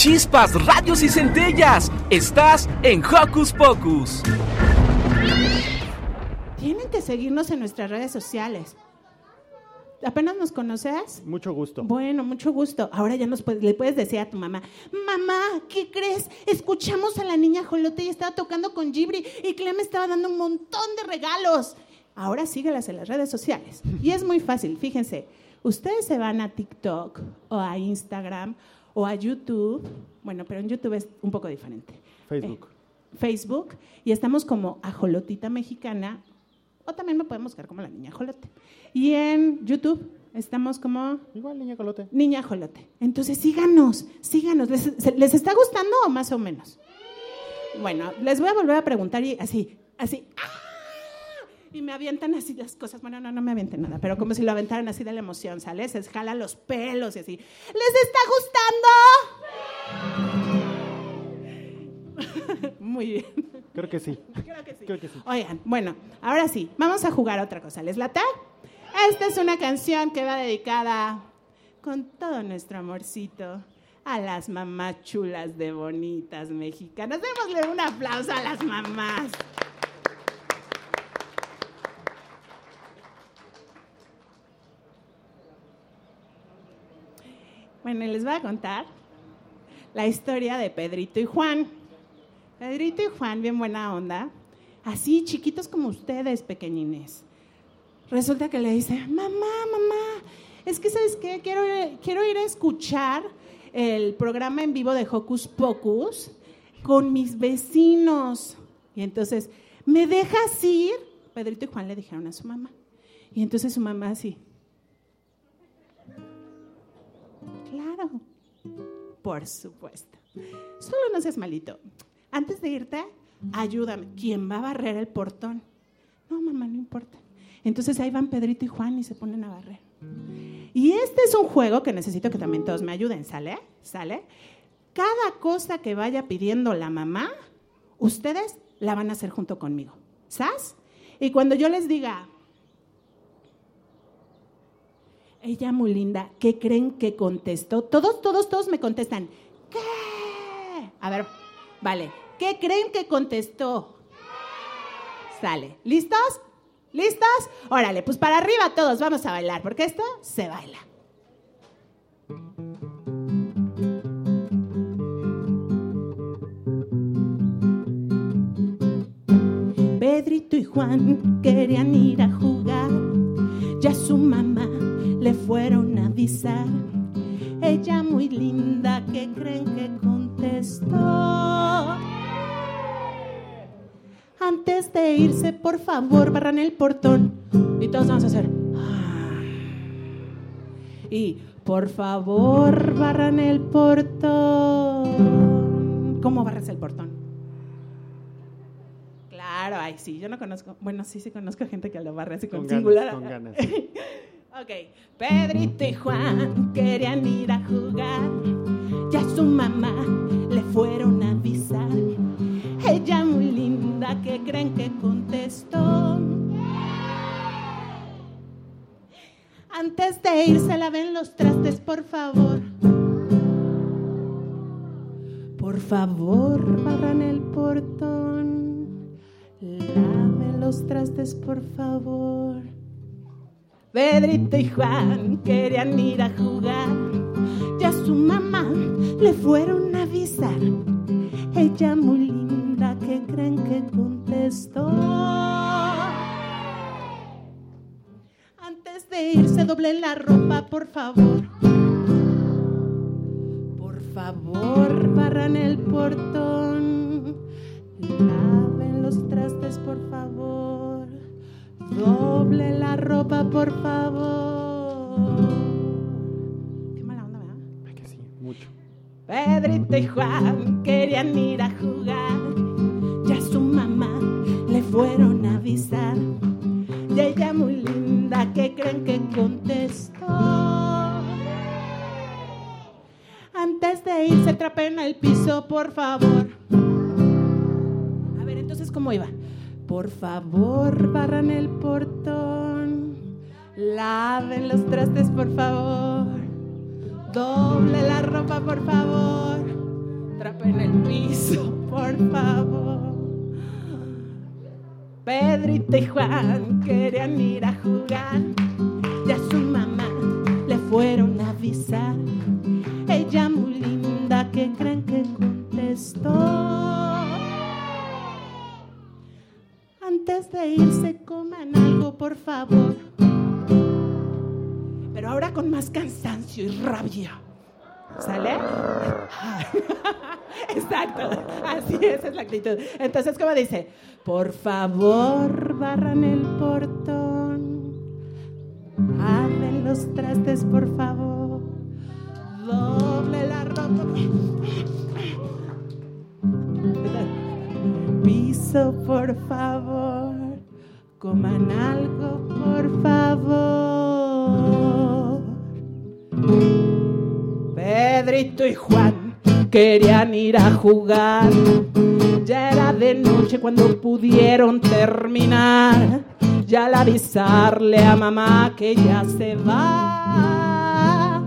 Chispas, radios y centellas. Estás en Hocus Pocus. Tienen que seguirnos en nuestras redes sociales. ¿Apenas nos conoces? Mucho gusto. Bueno, mucho gusto. Ahora ya nos le puedes decir a tu mamá, mamá, ¿qué crees? Escuchamos a la niña Jolote y estaba tocando con Gibri y Clem estaba dando un montón de regalos. Ahora síguelas en las redes sociales. Y es muy fácil, fíjense. Ustedes se van a TikTok o a Instagram o a YouTube. Bueno, pero en YouTube es un poco diferente. Facebook. Eh, Facebook y estamos como Ajolotita Mexicana o también me podemos buscar como la Niña Ajolote. Y en YouTube estamos como... Igual, Niña Ajolote. Niña Ajolote. Entonces síganos, síganos. ¿Les, ¿Les, está gustando o más o menos? Bueno, les voy a volver a preguntar y así, así. ¡ah! Y me avientan así las cosas. Bueno, no, no me avienten nada, pero como si lo aventaran así de la emoción, ¿sale? Se jalan los pelos y así. ¿Les está gustando? Muy bien. Creo que sí. Creo que sí. Creo que sí. Oigan, bueno, ahora sí, vamos a jugar otra cosa. ¿Les lata? Esta es una canción que va dedicada con todo nuestro amorcito a las mamás chulas de bonitas mexicanas. Démosle un aplauso a las mamás. Bueno, les voy a contar la historia de Pedrito y Juan. Pedrito y Juan, bien buena onda, así chiquitos como ustedes, pequeñines. Resulta que le dice, mamá, mamá, es que sabes qué, quiero, quiero ir a escuchar el programa en vivo de Hocus Pocus con mis vecinos. Y entonces, ¿me dejas ir? Pedrito y Juan le dijeron a su mamá. Y entonces su mamá así, Claro, por supuesto. Solo no seas malito. Antes de irte, ayúdame. ¿Quién va a barrer el portón? No, mamá, no importa. Entonces ahí van Pedrito y Juan y se ponen a barrer. Y este es un juego que necesito que también todos me ayuden, ¿sale? ¿Sale? Cada cosa que vaya pidiendo la mamá, ustedes la van a hacer junto conmigo. ¿Sabes? Y cuando yo les diga, ella muy linda, ¿qué creen que contestó? Todos, todos, todos me contestan, ¿qué? A ver, vale, ¿qué creen que contestó? Sale, ¿listos? ¿Listos? Órale, pues para arriba todos vamos a bailar, porque esto se baila. Pedrito y Juan querían ir a jugar, ya su mamá fueron a avisar. Ella muy linda, ¿qué creen que contestó? Antes de irse, por favor, barran el portón. Y todos vamos a hacer. Ah". Y por favor, barran el portón. ¿Cómo barras el portón? Claro, ay, sí, yo no conozco. Bueno, sí, sí conozco gente que lo barre así con, singular. con ganas. ok, Pedrito y Juan querían ir a jugar. Ya su mamá le fueron a avisar. Ella muy linda, ¿qué creen que contestó? Antes de irse, laven los trastes, por favor. Por favor, barran el portón. Laven los trastes, por favor. Pedrito y Juan querían ir a jugar. Ya su mamá le fueron a avisar. Ella muy linda, ¿qué creen que contestó? Antes de irse, doblen la ropa, por favor. Por favor, barran el portón. Laven los trastes, por favor. Doble la ropa, por favor. Qué mala onda, ¿verdad? Ay, que sí, mucho. Pedrito y Juan querían ir a jugar. Ya su mamá le fueron a avisar. Y ella muy linda, ¿qué creen que contestó? Antes de irse, trapen el piso, por favor. A ver, entonces, ¿cómo iba? Por favor, barran el portón. Laven los trastes, por favor. Doble la ropa, por favor. Trapen el piso, por favor. Pedrito y Juan querían ir a jugar. Ya su mamá le fueron a avisar. Ella muy linda, ¿qué creen que contestó? Antes de irse, coman algo, por favor. Pero ahora con más cansancio y rabia. ¿Sale? Exacto, así es, es la actitud. Entonces, ¿cómo dice? Por favor, barran el portón. Abren los trastes, por favor. Doble la ropa. Piso, por favor. Coman algo, por favor. Pedrito y Juan querían ir a jugar. Ya era de noche cuando pudieron terminar. Ya al avisarle a mamá que ya se va.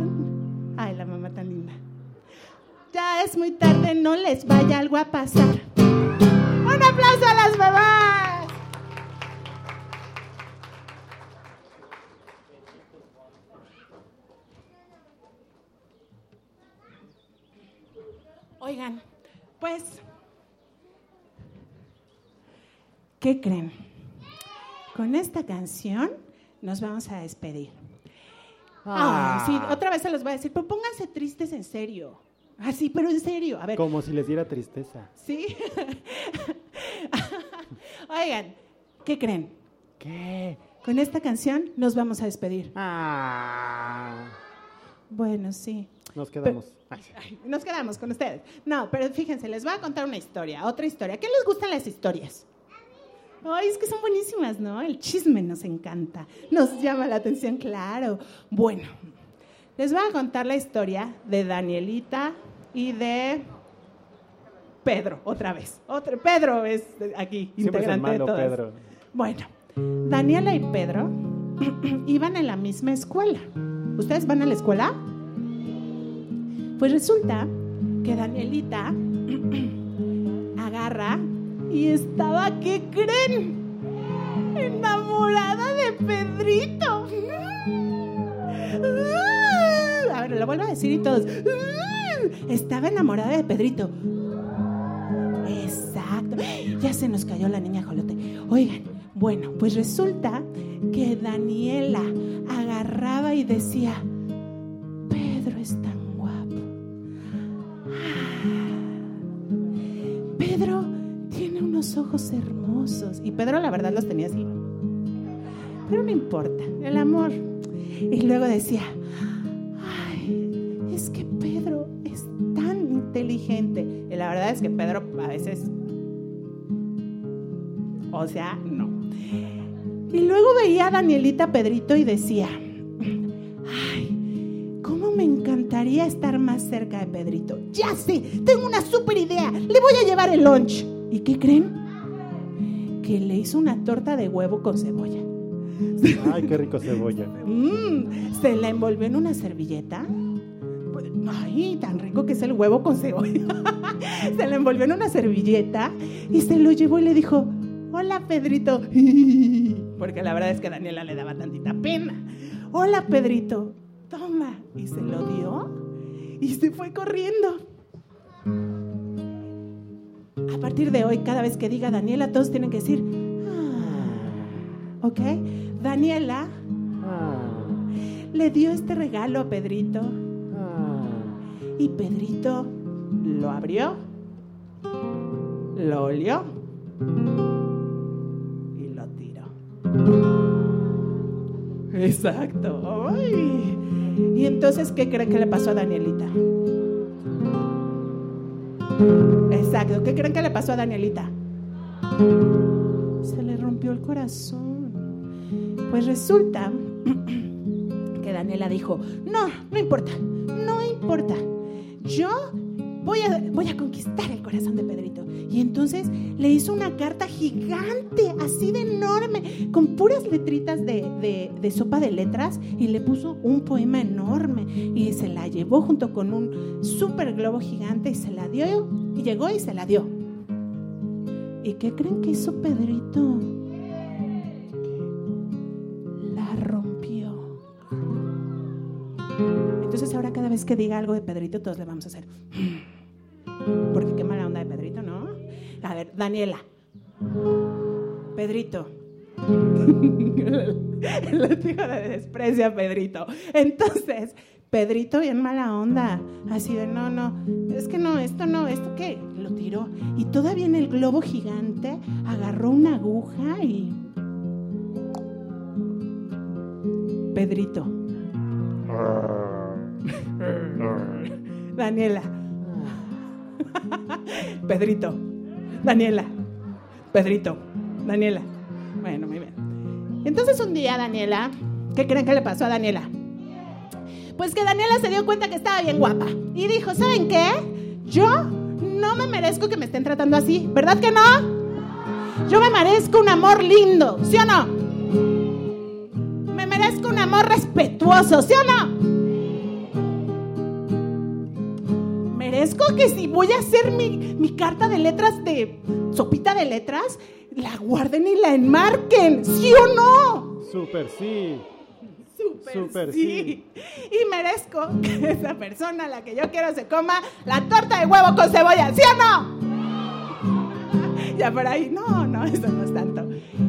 Ay, la mamá tan linda. Ya es muy tarde, no les vaya algo a pasar. Aplauso a las mamás. Oigan, pues, ¿qué creen? Con esta canción nos vamos a despedir. Ah, sí, otra vez se los voy a decir, pero pónganse tristes en serio. Así, pero en serio. A ver. Como si les diera tristeza. Sí. Oigan, ¿qué creen? ¿Qué? Con esta canción nos vamos a despedir. Ah. Bueno, sí. Nos quedamos. Ay, nos quedamos con ustedes. No, pero fíjense, les voy a contar una historia, otra historia. ¿Qué les gustan las historias? Ay, es que son buenísimas, ¿no? El chisme nos encanta, nos llama la atención, claro. Bueno, les voy a contar la historia de Danielita y de Pedro, otra vez. Otro, Pedro es aquí, Siempre es el integrante de malo, todos. Pedro. Bueno, Daniela y Pedro iban en la misma escuela. ¿Ustedes van a la escuela? Pues resulta que Danielita agarra y estaba, ¿qué creen? Enamorada de Pedrito. A ver, lo vuelvo a decir y todos. Estaba enamorada de Pedrito. Ya se nos cayó la niña Jolote. Oigan, bueno, pues resulta que Daniela agarraba y decía, Pedro es tan guapo. Ah, Pedro tiene unos ojos hermosos. Y Pedro la verdad los tenía así. Pero no importa, el amor. Y luego decía, ay, es que Pedro es tan inteligente. Y la verdad es que Pedro a veces, o sea, no. Y luego veía a Danielita Pedrito y decía, ay, ¿cómo me encantaría estar más cerca de Pedrito? Ya sé, tengo una súper idea, le voy a llevar el lunch. ¿Y qué creen? Que le hizo una torta de huevo con cebolla. Ay, qué rico cebolla. Mm, se la envolvió en una servilleta. Pues, Ay, tan rico que es el huevo con cebolla. se la envolvió en una servilleta y se lo llevó y le dijo, hola Pedrito. Porque la verdad es que a Daniela le daba tantita pena. Hola Pedrito, toma. Y se lo dio y se fue corriendo. A partir de hoy, cada vez que diga Daniela, todos tienen que decir, "Ah", ¿ok? Daniela le dio este regalo a Pedrito y Pedrito lo abrió, lo olió. Exacto. Y entonces, ¿qué creen que le pasó a Danielita? Exacto. ¿Qué creen que le pasó a Danielita? Se le rompió el corazón. Pues resulta que Daniela dijo, no, no importa, no importa. Yo voy a, voy a conquistar el corazón de Pedrito. Y entonces le hizo una carta gigante, así de enorme, con puras letritas de, de- de sopa de letras y le puso un poema enorme y se la llevó junto con un super globo gigante y se la dio y llegó y se la dio. ¿Y qué creen que hizo Pedrito? Entonces ahora cada vez que diga algo de Pedrito, todos le vamos a hacer. Porque qué mala onda de Pedrito, ¿no? A ver, Daniela. Pedrito. Les digo de desprecio a Pedrito. Entonces, Pedrito bien mala onda, así de no, no, es que no, esto no, esto qué, lo tiró. Y todavía en el globo gigante agarró una aguja y... Pedrito. Daniela. Pedrito. Daniela. Pedrito. Daniela. Bueno, muy bien. Entonces un día Daniela, ¿qué creen que le pasó a Daniela? Pues que Daniela se dio cuenta que estaba bien guapa y dijo, ¿saben qué? Yo no me merezco que me estén tratando así, ¿verdad que no? Yo me merezco un amor lindo, ¿sí o no? Me merezco un amor respetuoso, ¿sí o no? Merezco que si voy a hacer mi, mi carta de letras de sopita de letras, la guarden y la enmarquen, ¿sí o no? Super sí. Super, sí. Y merezco que esa persona a la que yo quiero se coma la torta de huevo con cebolla, ¿sí o no? Ya por ahí, no, no, eso no es tanto.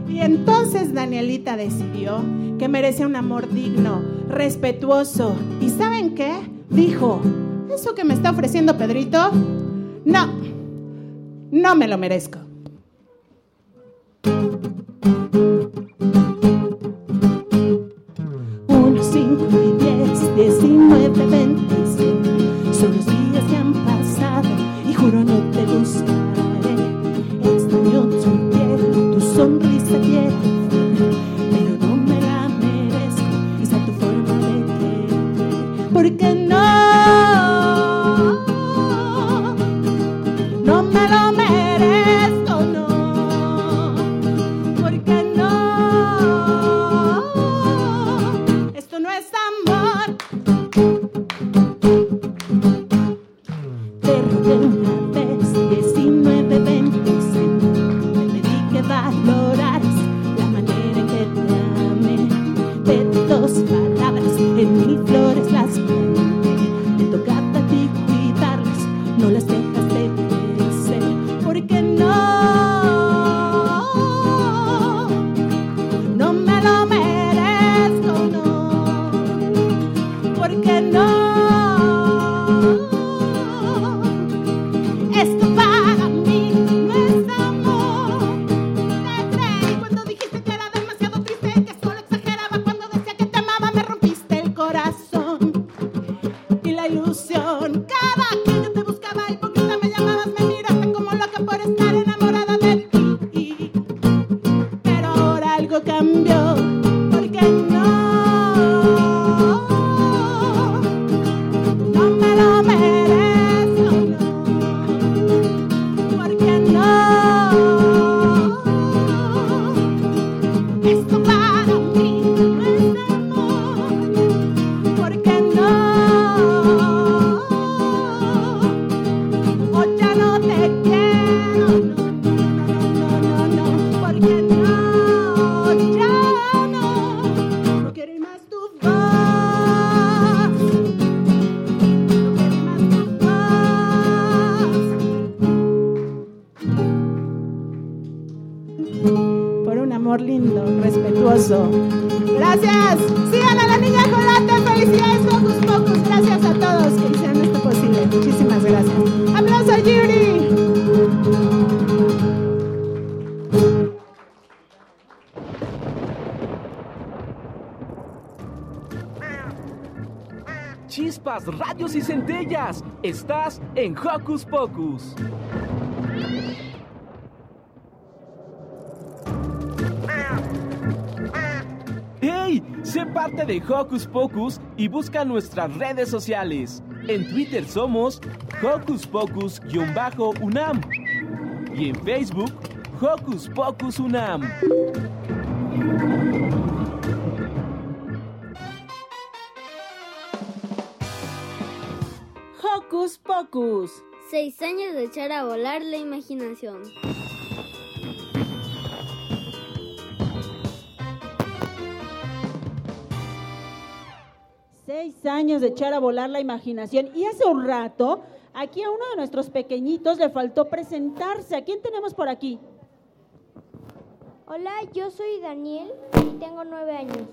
Y entonces Danielita decidió que merece un amor digno, respetuoso. ¿Y saben qué? Dijo, eso que me está ofreciendo Pedrito, no, no me lo merezco. Estás en Hocus Pocus. ¡Hey! Sé parte de Hocus Pocus y busca nuestras redes sociales. En Twitter somos Hocus Pocus-UNAM y en Facebook Hocus Pocus UNAM. Hocus Pocus. Seis años de echar a volar la imaginación. Seis años de echar a volar la imaginación. Y hace un rato, aquí a uno de nuestros pequeñitos le faltó presentarse. ¿A quién tenemos por aquí? Hola, yo soy Daniel y tengo nueve años.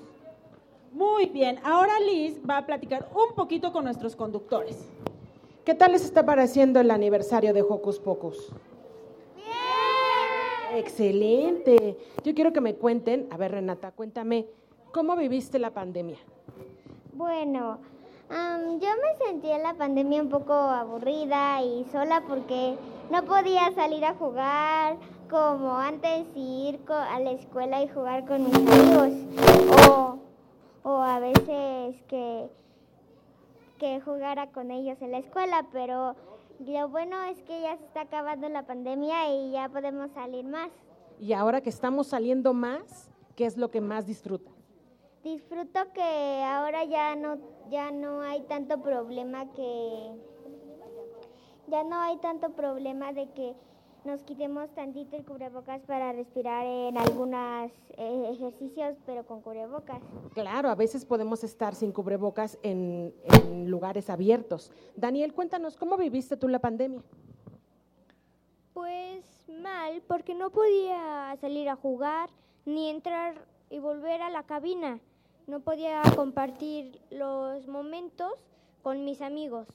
Muy bien, ahora Liz va a platicar un poquito con nuestros conductores. ¿Qué tal les está pareciendo el aniversario de Hocus Pocus? Bien. Excelente. Yo quiero que me cuenten, a ver Renata, cuéntame, ¿cómo viviste la pandemia? Bueno, um, yo me sentí en la pandemia un poco aburrida y sola porque no podía salir a jugar como antes y ir a la escuela y jugar con mis amigos. O, o a veces que que jugara con ellos en la escuela, pero lo bueno es que ya se está acabando la pandemia y ya podemos salir más. Y ahora que estamos saliendo más, ¿qué es lo que más disfruta? Disfruto que ahora ya no ya no hay tanto problema que ya no hay tanto problema de que nos quitemos tantito el cubrebocas para respirar en algunos eh, ejercicios, pero con cubrebocas. Claro, a veces podemos estar sin cubrebocas en, lugares abiertos. Daniel, cuéntanos, ¿cómo viviste tú la pandemia? Pues mal, porque no podía salir a jugar ni entrar y volver a la cabina. No podía compartir los momentos con mis amigos.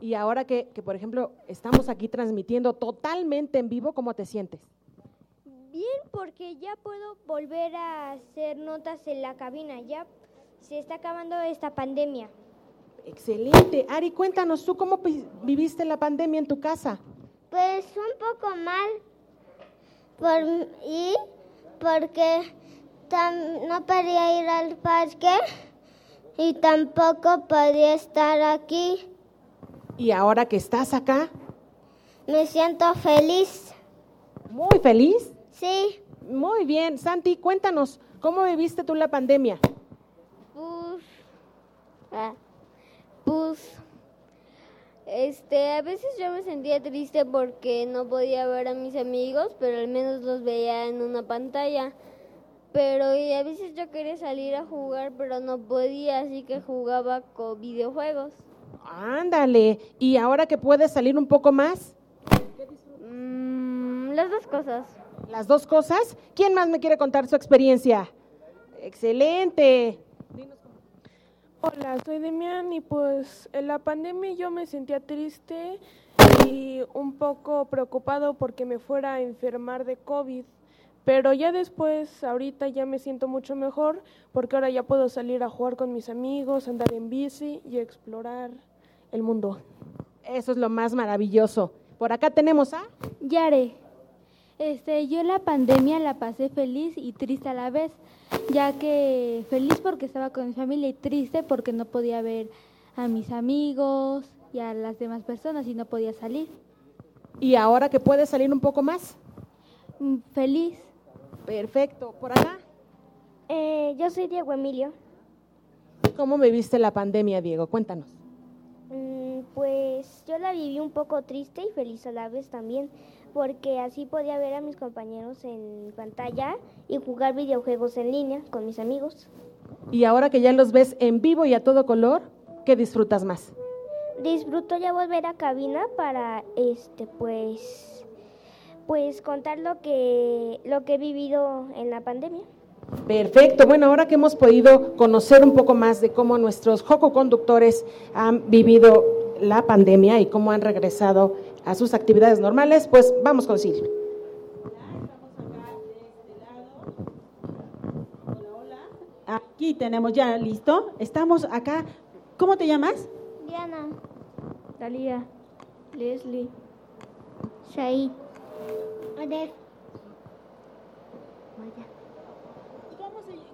Y ahora que, que, por ejemplo, estamos aquí transmitiendo totalmente en vivo, ¿cómo te sientes? Bien, porque ya puedo volver a hacer notas en la cabina. Ya se está acabando esta pandemia. Excelente. Ari, cuéntanos, ¿tú cómo viviste la pandemia en tu casa? Pues un poco mal. Por, y porque no podía ir al parque y tampoco podía estar aquí. ¿Y ahora que estás acá? Me siento feliz. ¿Muy feliz? Sí. Muy bien. Santi, cuéntanos, ¿cómo viviste tú la pandemia? Pues, ah, pues, este, a veces yo me sentía triste porque no podía ver a mis amigos, pero al menos los veía en una pantalla. Pero y a veces yo quería salir a jugar, pero no podía, así que jugaba con videojuegos. Ándale. ¿Y ahora que puedes salir un poco más? Mm, las dos cosas. ¿Las dos cosas? ¿Quién más me quiere contar su experiencia? Excelente. Hola, soy Demian y pues en la pandemia yo me sentía triste y un poco preocupado porque me fuera a enfermar de COVID. Pero ya después, ahorita ya me siento mucho mejor porque ahora ya puedo salir a jugar con mis amigos, andar en bici y explorar el mundo. Eso es lo más maravilloso. Por acá tenemos a Yare. Este, yo la pandemia la pasé feliz y triste a la vez, ya que feliz porque estaba con mi familia y triste porque no podía ver a mis amigos y a las demás personas y no podía salir. ¿Y ahora que puedes salir un poco más? Mm, feliz. Perfecto. ¿Por acá? Eh, yo soy Diego Emilio. ¿Cómo me viste la pandemia, Diego? Cuéntanos. Mm, pues yo la viví un poco triste y feliz a la vez también, porque así podía ver a mis compañeros en pantalla y jugar videojuegos en línea con mis amigos. Y ahora que ya los ves en vivo y a todo color, ¿qué disfrutas más? Disfruto ya volver a cabina para este pues pues contar lo que lo que he vivido en la pandemia. Perfecto. Bueno, ahora que hemos podido conocer un poco más de cómo nuestros Joco conductores han vivido la pandemia y cómo han regresado a sus actividades normales, pues vamos con Silvia. Aquí tenemos ya listo. Estamos acá. ¿Cómo te llamas? Diana. Talía. Leslie. Shai.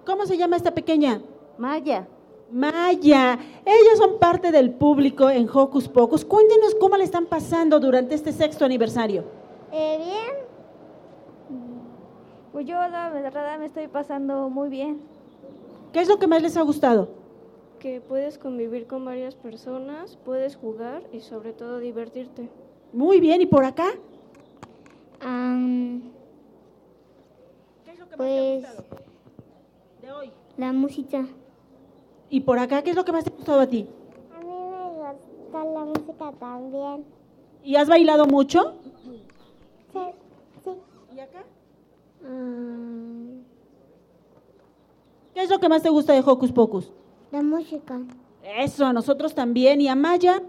¿Cómo se llama esta pequeña? Maya. Maya, ellos son parte del público en Hocus Pocus. Cuéntenos cómo le están pasando durante este sexto aniversario. Eh, bien. Pues yo la verdad me estoy pasando muy bien. ¿Qué es lo que más les ha gustado? Que puedes convivir con varias personas, puedes jugar y sobre todo divertirte. Muy bien, ¿y por acá? ¿Qué es lo que más te ha pues, gustado de hoy? La música. ¿Y por acá qué es lo que más te ha gustado a ti? A mí me gusta la música también. ¿Y has bailado mucho? Sí. sí. ¿Y acá? ¿Qué es lo que más te gusta de Hocus Pocus? La música. Eso, a nosotros también. ¿Y a Maya? La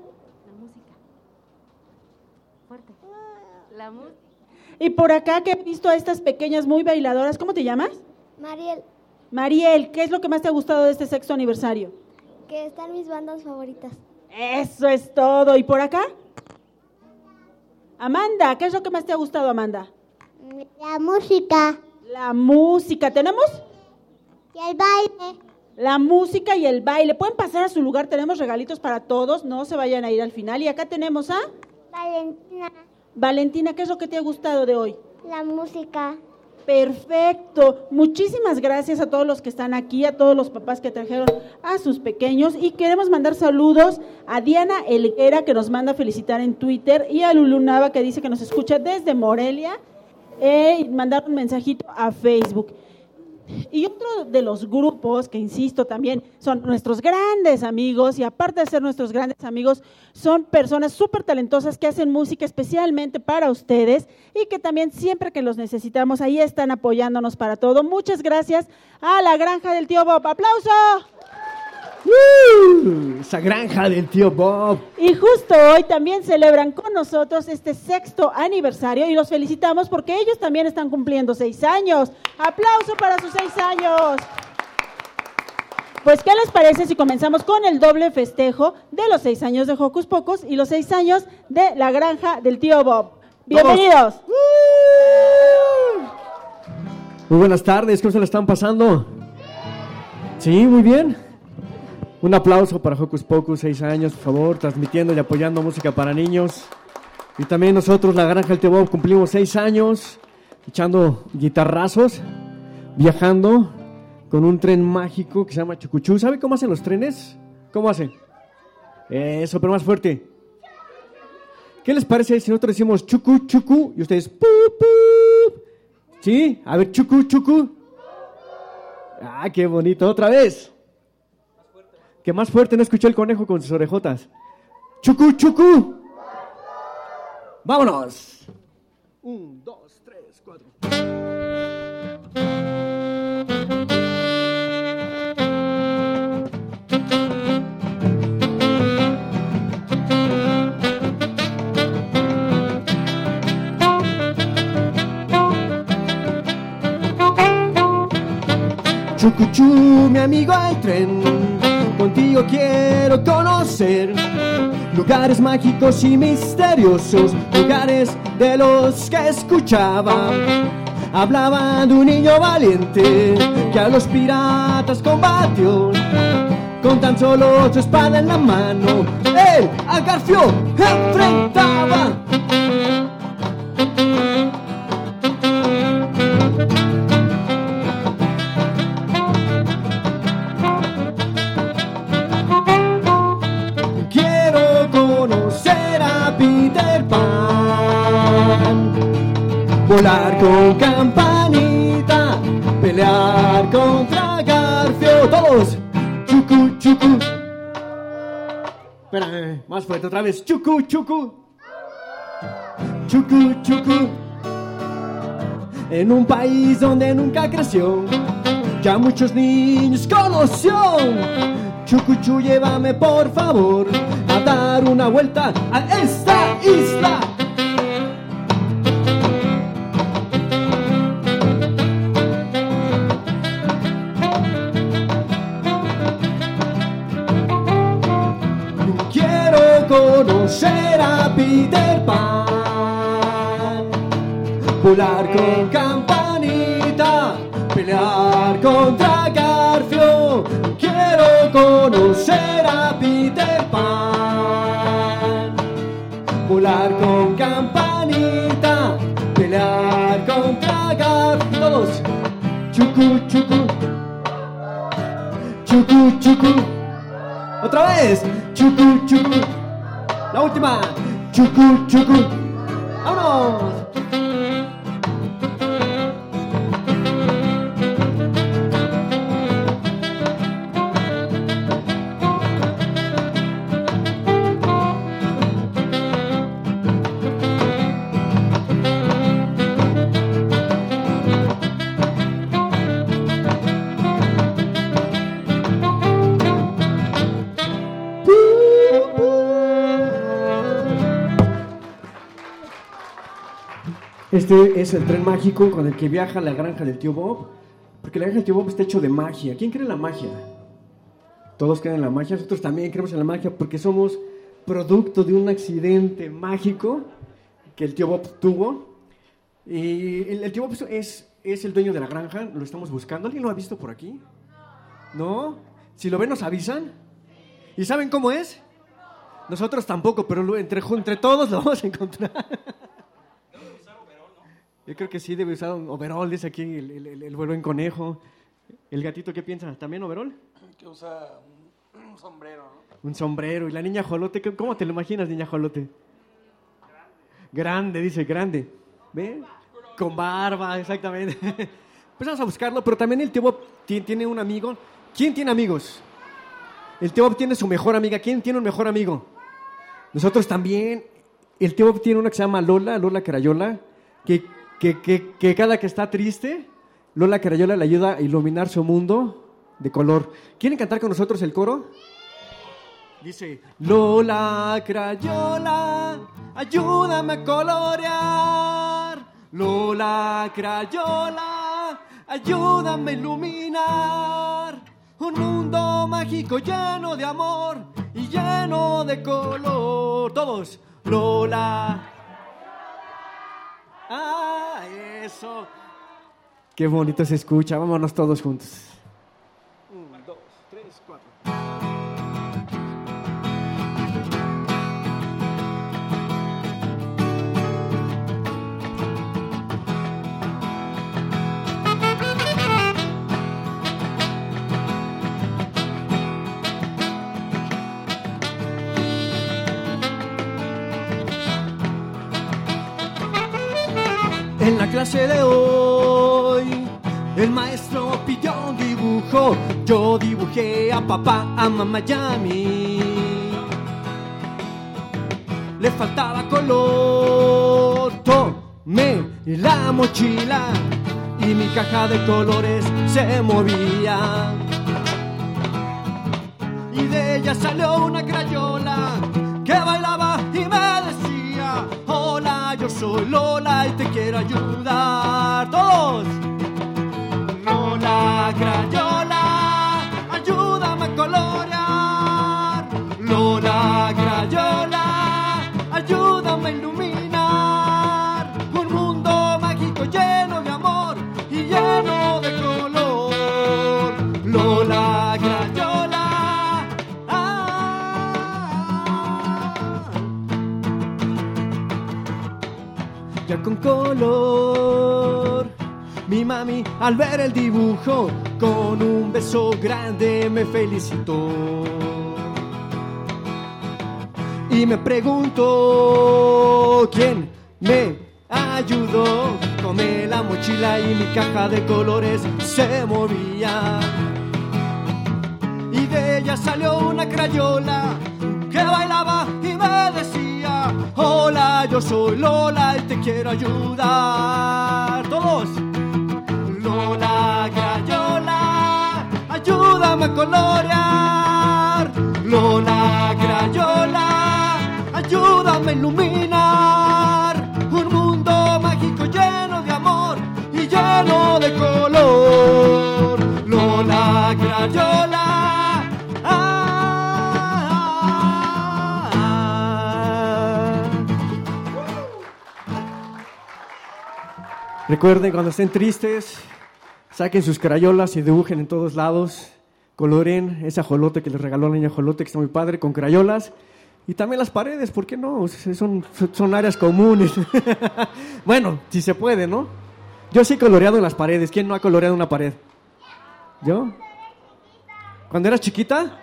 música. Fuerte. La música. Y por acá que he visto a estas pequeñas muy bailadoras, ¿cómo te llamas? Mariel, Mariel, ¿qué es lo que más te ha gustado de este sexto aniversario? que están mis bandas favoritas. Eso es todo. ¿Y por acá? Amanda, ¿qué es lo que más te ha gustado, Amanda? La música La música. ¿Tenemos? y el baile. La música y el baile. Pueden pasar a su lugar, tenemos regalitos para todos, no se vayan a ir al final. Y acá tenemos a Valentina, Valentina, ¿qué es lo que te ha gustado de hoy? la música. Perfecto. Muchísimas gracias a todos los que están aquí, a todos los papás que trajeron a sus pequeños y queremos mandar saludos a Diana Elguera que nos manda felicitar en Twitter y a Lulu Nava que dice que nos escucha desde Morelia eh, y mandar un mensajito a Facebook. Y otro de los grupos que, insisto, también son nuestros grandes amigos y aparte de ser nuestros grandes amigos, son personas súper talentosas que hacen música especialmente para ustedes y que también siempre que los necesitamos ahí están apoyándonos para todo. Muchas gracias a la granja del tío Bob. ¡Aplauso! ¡Uh! Esa granja del tío Bob. Y justo hoy también celebran con nosotros este sexto aniversario y los felicitamos porque ellos también están cumpliendo seis años. Aplauso para sus seis años. Pues, ¿qué les parece si comenzamos con el doble festejo de los seis años de Hocus Pocus y los seis años de la granja del tío Bob? Bienvenidos. Muy buenas tardes, ¿cómo se la están pasando? Sí, muy bien. Un aplauso para Hocus Pocus, seis años, por favor, transmitiendo y apoyando música para niños. Y también nosotros, la Granja del Tío Bob, cumplimos seis años, echando guitarrazos, viajando con un tren mágico que se llama Chucuchú. ¿Sabe cómo hacen los trenes? ¿Cómo hacen? Eso, pero más fuerte. ¿Qué les parece si nosotros decimos chucu, chucu y ustedes pu, pu? ¿Sí? A ver, chucu, chucu. Ah, qué bonito. Otra vez. Que más fuerte no escuché el conejo con sus orejotas. Chucu, chucu. Vámonos. Un, dos, tres, cuatro. Chucuchú, mi amigo el tren, contigo quiero conocer lugares mágicos y misteriosos, lugares de los que escuchaba. Hablaba de un niño valiente que a los piratas combatió. Con tan solo su espada en la mano, él a Garfio enfrentaba. Volar con campanita, pelear contra Garfio. Todos, chucu, chucu. Espera, más fuerte otra vez. Chucu, chucu. Chucu, chucu. En un país donde nunca creció, ya muchos niños conoció. Chucuchu, llévame por favor a dar una vuelta a esta isla. Quiero conocer a Peter Pan, volar con campanita, pelear contra Garfio. Quiero conocer a Peter Pan, volar con campanita, pelear contra Garfio. Chucu, chucu, chucu, chucu. Otra vez, chucu, chucu. La última, chucu, chucu. ¡Vámonos! Este es el tren mágico con el que viaja la granja del tío Bob. Porque la granja del tío Bob está hecho de magia. ¿Quién cree en la magia? Todos creen en la magia. Nosotros también creemos en la magia porque somos producto de un accidente mágico que el tío Bob tuvo. Y el, el tío Bob es, es el dueño de la granja. Lo estamos buscando. ¿Alguien lo ha visto por aquí? ¿No? Si lo ven, nos avisan. ¿Y saben cómo es? Nosotros tampoco, pero entre, entre todos lo vamos a encontrar. Yo creo que sí debe usar un overall, dice aquí el, el, el, el buen conejo. ¿El gatito qué piensa? ¿También overall? Que usa un, un sombrero, ¿no? Un sombrero. ¿Y la niña jolote? ¿qué- ¿Cómo te lo imaginas, niña jolote? Grande, dice, grande. ¿Ve? Con barba, exactamente. Pues vamos a buscarlo, pero también el tío Bob ti- tiene un amigo. ¿Quién tiene amigos? El tío Bob tiene su mejor amiga. ¿Quién tiene un mejor amigo? Nosotros también. El tío Bob tiene una que se llama Lola, Lola Carayola, que, que, cada que está triste, Lola Carayola le ayuda a iluminar su mundo de color. ¿Quieren cantar con nosotros el coro? Dice, Lola Crayola, ayúdame a colorear. Lola Crayola, ayúdame a iluminar. Un mundo mágico lleno de amor y lleno de color. Todos, Lola. Ah, eso. Qué bonito se escucha. Vámonos todos juntos. Clase de hoy, el maestro pidió un dibujo. Yo dibujé a papá, a mamá y a mí. Le faltaba color. Tomé la mochila y mi caja de colores se movía. Y de ella salió una crayola que bailaba soy Lola y te quiero ayudar. Todos. Lola Crayola, Mi mami al ver el dibujo con un beso grande me felicitó. Y me preguntó quién me ayudó. Tomé la mochila y mi caja de colores se movía. Y de ella salió una crayola que bailaba y me decía, hola, yo soy Lola y te quiero ayudar. Todos. Lola Crayola, ayúdame a colorear. Lola Crayola, ayúdame a iluminar. Un mundo mágico lleno de amor y lleno de color. Lola Crayola. Recuerden, cuando estén tristes, saquen sus crayolas y dibujen en todos lados. Coloren ese ajolote que les regaló la niña ajolote, que está muy padre, con crayolas. Y también las paredes, ¿por qué no? Son, son áreas comunes. bueno, si se puede, ¿no? Yo sí he coloreado en las paredes. ¿Quién no ha coloreado una pared? ¿Yo? ¿Cuando eras chiquita?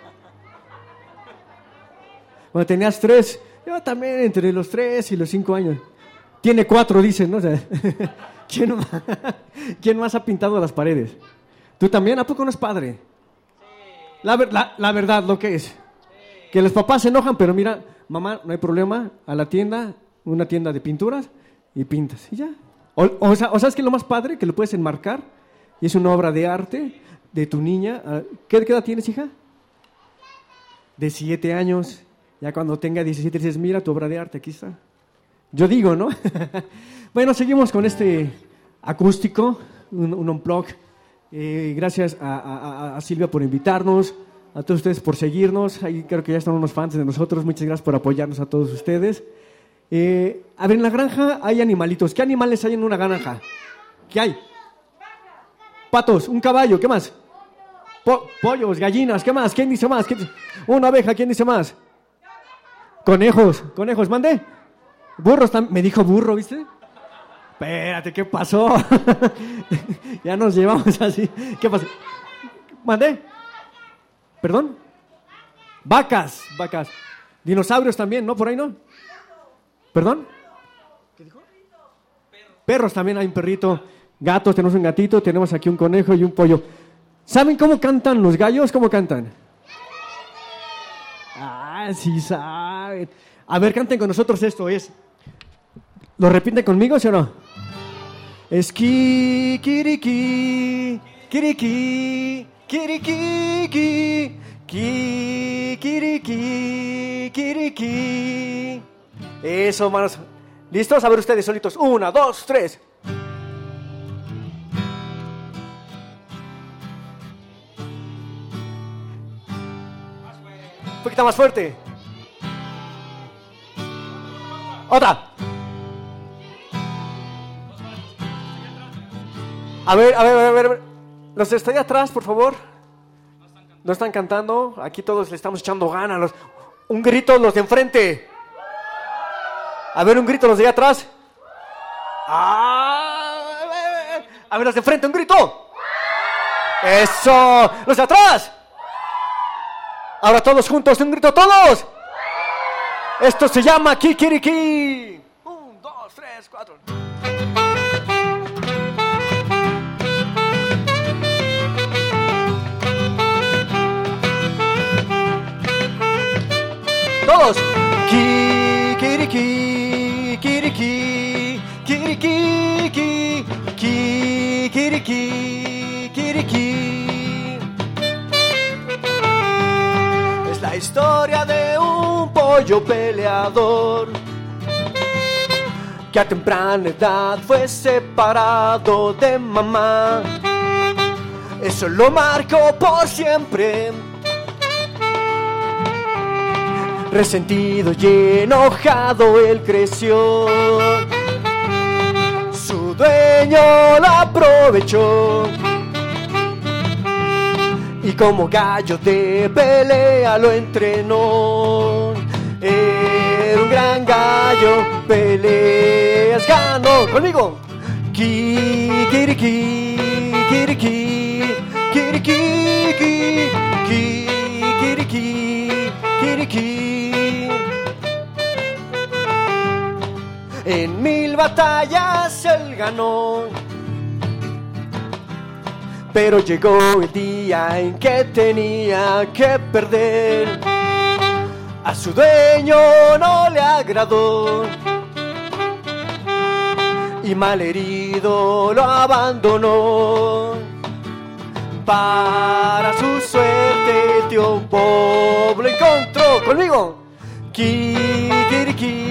Cuando tenías tres. Yo también, entre los tres y los cinco años. Tiene cuatro, dicen, ¿no? O sea, ¿quién, más, ¿Quién más ha pintado las paredes? ¿Tú también? ¿A poco no es padre? La, ver- la, la verdad, lo que es. Que los papás se enojan, pero mira, mamá, no hay problema, a la tienda, una tienda de pinturas, y pintas, y ya. O, o, sea- o sabes que lo más padre, que lo puedes enmarcar, y es una obra de arte de tu niña. ¿Qué, qué edad tienes, hija? De siete años. Ya cuando tenga 17 dices, mira tu obra de arte, aquí está. Yo digo, ¿no? Bueno, seguimos con este acústico, un, un unplug. Eh, gracias a, Silvia por invitarnos, a todos ustedes por seguirnos. Ahí creo que ya están unos fans de nosotros. Muchas gracias por apoyarnos a todos ustedes. Eh, a ver, en la granja hay animalitos. ¿Qué animales hay en una granja? ¿Qué hay? Patos, un caballo, ¿qué más? Po- pollos, gallinas, ¿qué más? ¿Quién dice más? ¿Quién dice- Una abeja, ¿quién dice más? Conejos, conejos, mande. Burros. Me dijo burro, ¿viste? Espérate, ¿qué pasó? ya nos llevamos así. ¿Qué pasó? ¿Mandé? ¿Perdón? Vacas, vacas. Dinosaurios también, ¿no? Por ahí no. ¿Perdón? ¿Qué dijo? Perros también hay un perrito. Gatos, tenemos un gatito, tenemos aquí un conejo y un pollo. ¿Saben cómo cantan los gallos? ¿Cómo cantan? Ah, sí saben. A ver, canten con nosotros esto, es. ¿Lo repiten conmigo, sí o no? Es ki, kiriki, kiriki, kiriki, ki, ki, kiriki, kiriki. Eso, manos. ¿Listos? A ver ustedes solitos. Una, dos, tres. Un poquito más fuerte. Otra. A ver, a ver, a ver, a ver. Los allá atrás, por favor. No están cantando. Aquí todos le estamos echando ganas. Un grito los de enfrente. A ver, un grito los de allá atrás. Ah, A ver, los de enfrente, un grito. Eso. Los de atrás. Ahora todos juntos, un grito todos. Esto se llama Kikiriki. Un, dos, tres, cuatro. Todos. Kikiriki, kiriki, kiriki, ki, kikiriki, kiriki. Es la historia de un pollo peleador que a temprana edad fue separado de mamá. Eso lo marcó por siempre. Resentido y enojado él creció. Su dueño lo aprovechó. Y como gallo de pelea lo entrenó. Era un gran gallo, peleas ganó. Conmigo. Kikiriki, kiriki, kiriki, ki, kikiriki, kiriki. En mil batallas él ganó. Pero llegó el día en que tenía que perder. A su dueño no le agradó. Y malherido lo abandonó. Para su suerte, tío Bob lo encontró conmigo. Kikiriki,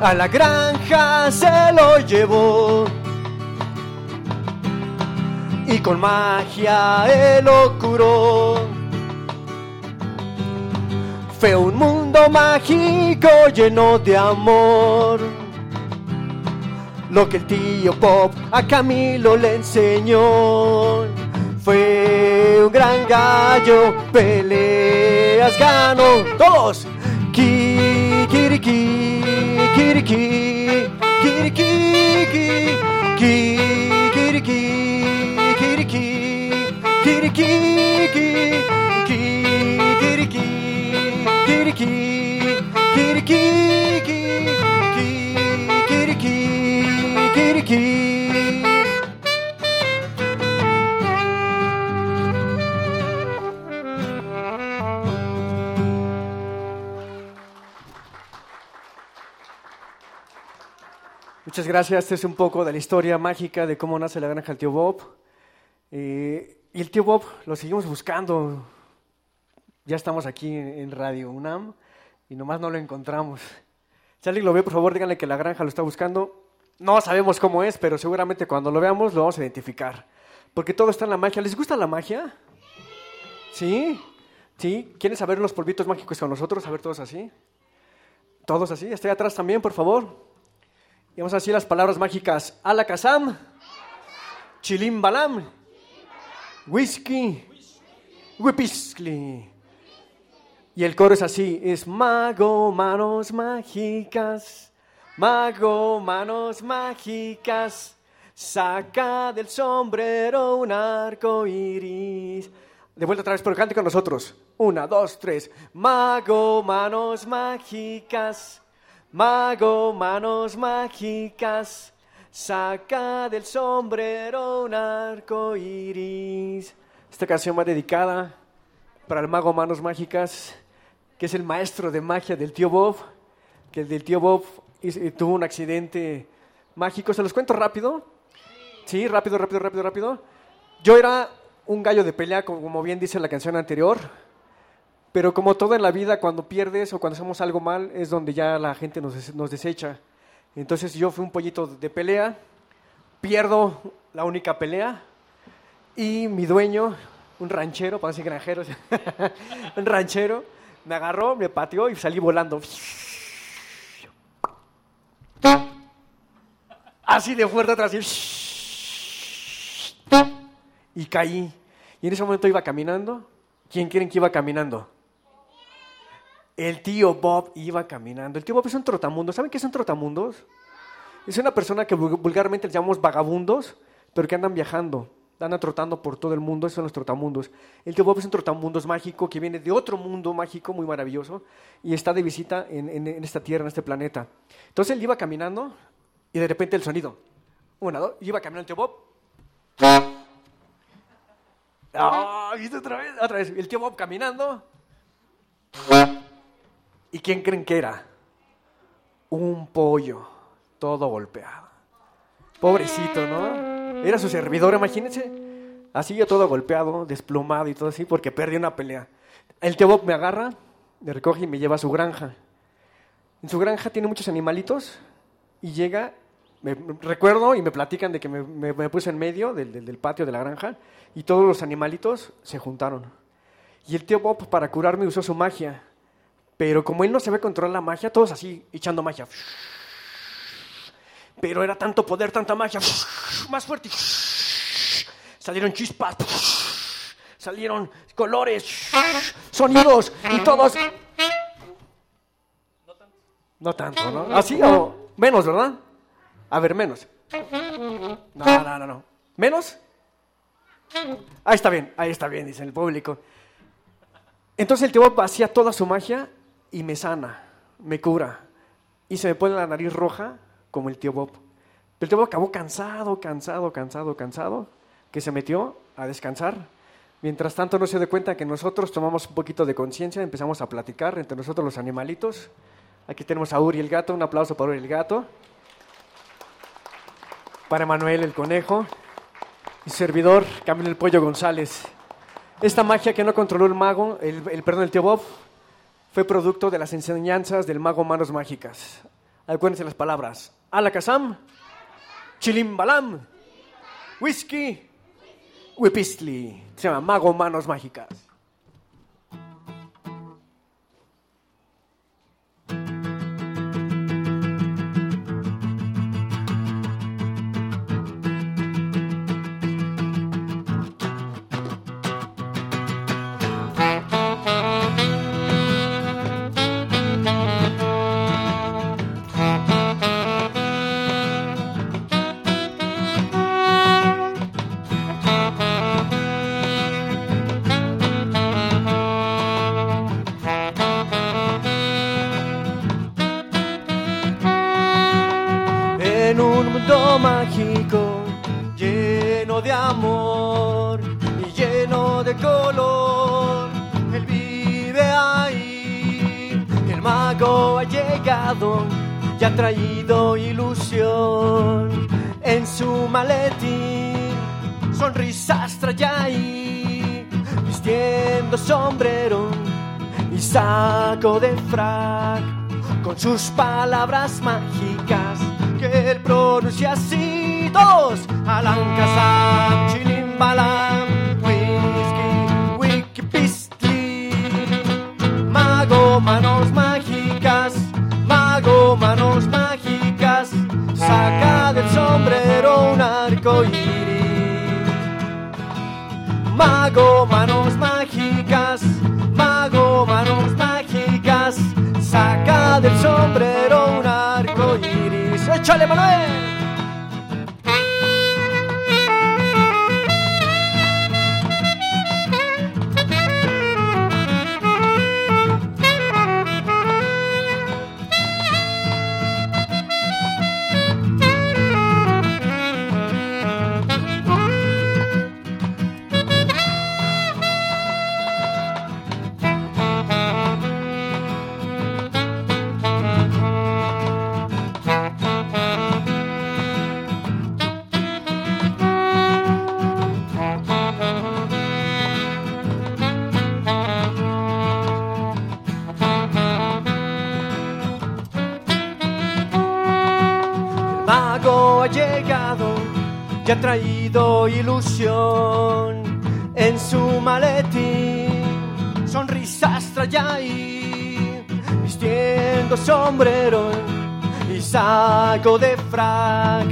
A la granja se lo llevó y con magia él lo curó. Fue un mundo mágico lleno de amor. Lo que el tío Pop a Camilo le enseñó. Fue un gran gallo, peleas ganó. Todos. Kikiriki, kiriki, kiriki, ki, Gracias. Este es un poco de la historia mágica de cómo nace la granja del tío Bob. Eh, y el tío Bob lo seguimos buscando. Ya estamos aquí en, en Radio UNAM y nomás no lo encontramos. Si alguien lo ve, por favor, díganle que la granja lo está buscando. No sabemos cómo es, pero seguramente cuando lo veamos lo vamos a identificar. Porque todo está en la magia. ¿Les gusta la magia? ¿Sí? ¿Sí? ¿Quieren saber los polvitos mágicos con nosotros? A ver, todos así. Todos así. Estoy atrás también, por favor. Y vamos a decir las palabras mágicas. Alakazam. Chilim balam. Whisky. Y el coro es así. Es mago, manos mágicas. Mago, manos mágicas. Saca del sombrero un arco iris. De vuelta otra vez, pero cante con nosotros. Una, dos, tres. Mago, manos mágicas. Mago, manos mágicas. Saca del sombrero un arco iris. Esta canción va dedicada para el mago Manos Mágicas, que es el maestro de magia del tío Bob. Que el del tío Bob tuvo un accidente mágico. ¿Se los cuento rápido? Sí, rápido, rápido, rápido, rápido. Yo era un gallo de pelea, como bien dice la canción anterior, pero como todo en la vida, cuando pierdes o cuando hacemos algo mal, es donde ya la gente nos, nos desecha. Entonces yo fui un pollito de pelea, pierdo la única pelea y mi dueño, un ranchero, para decir granjeros, un ranchero, me agarró, me pateó y salí volando. Así de fuerte atrás. Y caí. Y en ese momento iba caminando. ¿Quién quieren que iba caminando? El tío Bob iba caminando. El tío Bob es un trotamundo. ¿Saben qué son trotamundos? Es una persona que vulgarmente le llamamos vagabundos, pero que andan viajando, andan trotando por todo el mundo. Esos son los trotamundos. El tío Bob es un trotamundos mágico que viene de otro mundo mágico muy maravilloso y está de visita en, en, en esta tierra, en este planeta. Entonces él iba caminando y de repente el sonido. Una, dos, iba caminando el tío Bob. Ah, ¿viste otra vez? Otra vez. El tío Bob caminando. ¿Y quién creen que era? Un pollo, todo golpeado. Pobrecito, ¿no? Era su servidor, imagínense. Así yo todo golpeado, desplomado y todo así, porque perdí una pelea. El tío Bob me agarra, me recoge y me lleva a su granja. En su granja tiene muchos animalitos y llega, me, recuerdo y me platican de que me, puse en medio del, del, patio de la granja y todos los animalitos se juntaron. Y el tío Bob para curarme usó su magia. Pero como él no sabía controlar la magia, todos así echando magia. Pero era tanto poder, tanta magia, más fuerte. Salieron chispas, salieron colores, sonidos y todos. No tanto, ¿no? Así o menos, ¿verdad? A ver, menos. No, no, no, no. ¿Menos? Ahí está bien, ahí está bien, dice el público. Entonces el tío hacía toda su magia y me sana, me cura. Y se me pone la nariz roja como el tío Bob. El tío Bob acabó cansado, cansado, cansado, cansado, que se metió a descansar. Mientras tanto no se dio cuenta que nosotros tomamos un poquito de conciencia, empezamos a platicar entre nosotros los animalitos. Aquí tenemos a Uri el gato, un aplauso para Uri el gato. Para Manuel el conejo. Y servidor, Camilo el Pollo González. Esta magia que no controló el mago, el, el perdón, el tío Bob, fue producto de las enseñanzas del mago Manos Mágicas. Acuérdense las palabras. Alakazam, Chilimbalam, Whisky, Whipistli. Se llama Mago Manos Mágicas. Mago ha traído ilusión en su maletín. Sonrisas trae ahí, vistiendo sombrero y saco de frac, con sus palabras mágicas que él pronuncia así. Dos, Alankazam, Chilimbalam, Whisky, Wiki Pistli, Mago, manos mago, manos mágicas, saca del sombrero un arco iris. Mago, manos mágicas, mago, manos mágicas, saca del sombrero un arco iris. ¡Échale, Manuel! En su maletín. Sonrisas trae ahí, vistiendo sombrero y saco de frac,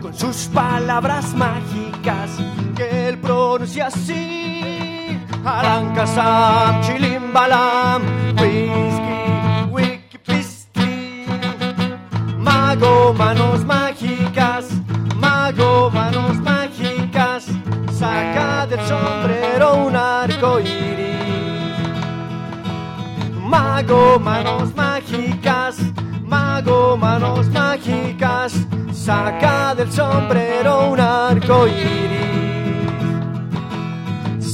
con sus palabras mágicas que él pronuncia así. Arancasam, chilimbalam, whisky, wiki pisti. Mago, manos mágicas, mago, manos mágicas, saca del sombrero un arco iris. Mago, manos mágicas, mago, manos mágicas, saca del sombrero un arco iris.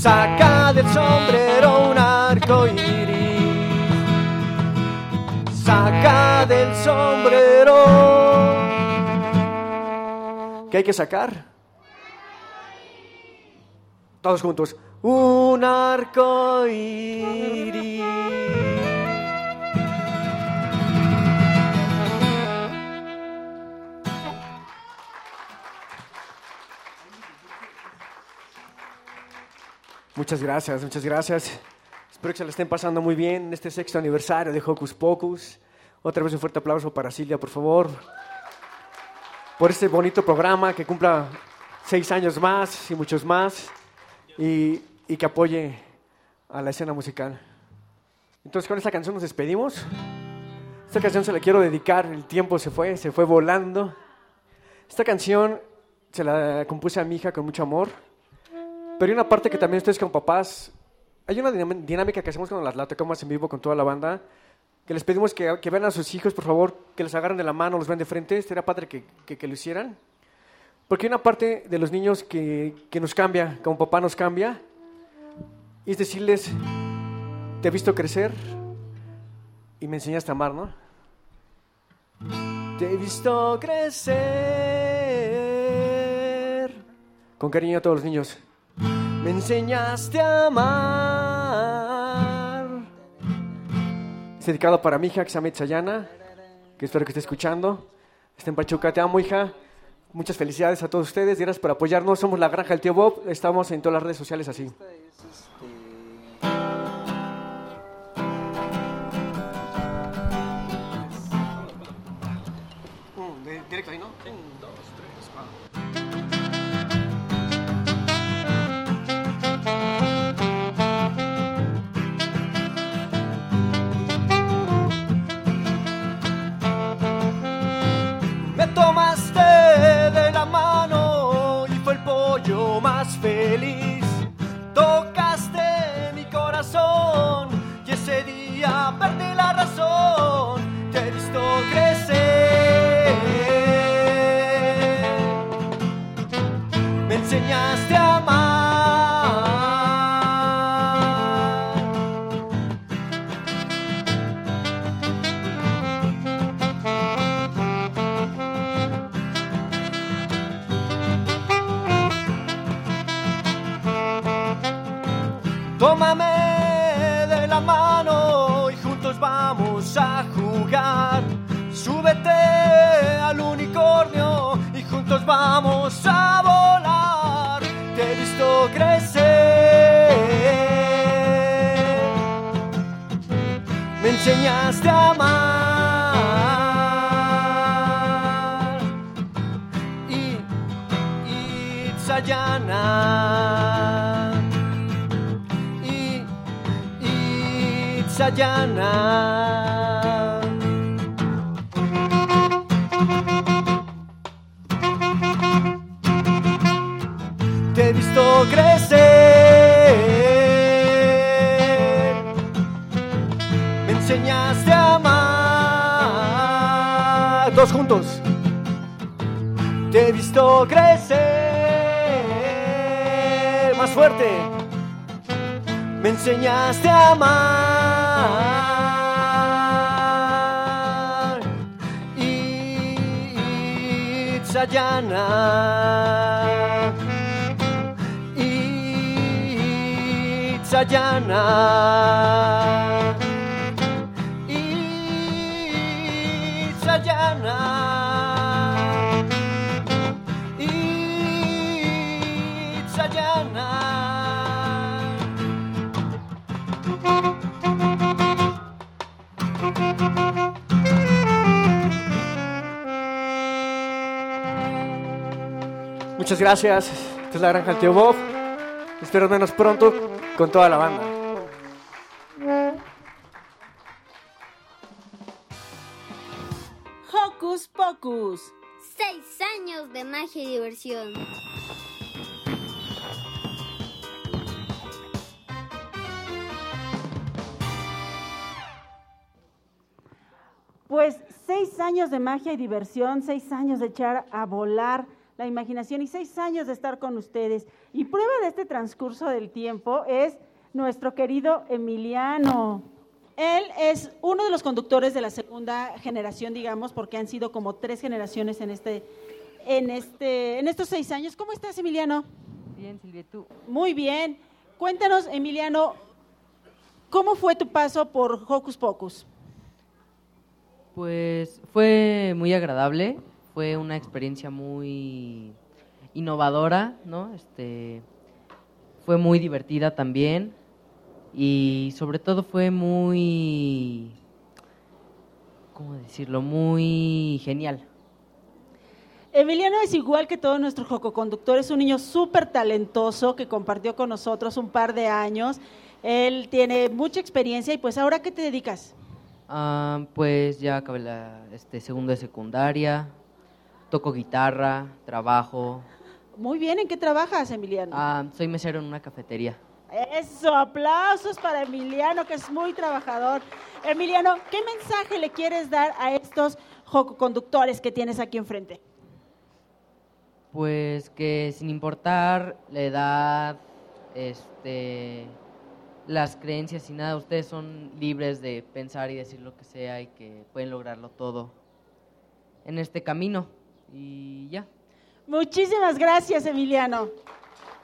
Saca del sombrero un arco iris. Saca del sombrero. ¿Qué hay que sacar? Todos juntos. Un arco iris. Muchas gracias, muchas gracias. Espero que se la estén pasando muy bien en este sexto aniversario de Hocus Pocus. Otra vez un fuerte aplauso para Silvia, por favor, por este bonito programa que cumpla seis años más y muchos más y, que apoye a la escena musical. Entonces con esta canción nos despedimos. Esta canción se la quiero dedicar, el tiempo se fue, se fue volando. Esta canción se la compuse a mi hija con mucho amor. Pero hay una parte que también ustedes como papás, hay una dinámica que hacemos cuando las la tocamos en vivo con toda la banda, que les pedimos que, que vean a sus hijos, por favor, que les agarren de la mano, los vean de frente, sería padre que, que, que lo hicieran. Porque hay una parte de los niños que, que nos cambia, como papá nos cambia, y es decirles, te he visto crecer y me enseñaste a amar, ¿no? Te he visto crecer. Con cariño a todos los niños. Me enseñaste a amar. Es dedicado para mi hija que se llama Itzayana, que espero que esté escuchando. Está en Pachuca, te amo, hija. Muchas felicidades a todos ustedes. Gracias por apoyarnos. Somos la Granja del Tío Bob. Estamos en todas las redes sociales así. Vamos a volar. Te he visto crecer. Me enseñaste a amar. Y, y Sayana. Y, y Sayana. Crecer. Más fuerte. Me enseñaste a amar. Y. Itzayana. Itzayana. Muchas gracias. Esta es la granja del tío Bob. Espero vernos pronto con toda la banda. Hocus Pocus. Seis años de magia y diversión. Pues seis años de magia y diversión, seis años de echar a volar la imaginación y seis años de estar con ustedes. Y prueba de este transcurso del tiempo es nuestro querido Emiliano. Él es uno de los conductores de la segunda generación, digamos, porque han sido como tres generaciones en este, en este, en estos seis años. ¿Cómo estás, Emiliano? Bien, Silvia, ¿tú? Muy bien. Cuéntanos, Emiliano, ¿cómo fue tu paso por Hocus Pocus? Pues fue muy agradable, fue una experiencia muy innovadora, ¿no? Este, fue muy divertida también y sobre todo fue muy, ¿cómo decirlo? Muy genial. Emiliano es igual que todos nuestros jococonductores, un niño súper talentoso que compartió con nosotros un par de años. Él tiene mucha experiencia y pues ahora, ¿qué te dedicas? Ah, pues ya acabé la este, segundo de secundaria, toco guitarra, trabajo. Muy bien, ¿en qué trabajas, Emiliano? Ah, soy mesero en una cafetería. Eso, aplausos para Emiliano, que es muy trabajador. Emiliano, ¿qué mensaje le quieres dar a estos jococonductores que tienes aquí enfrente? Pues que sin importar la edad, este, las creencias y nada, ustedes son libres de pensar y decir lo que sea y que pueden lograrlo todo en este camino. Y ya. Muchísimas gracias, Emiliano.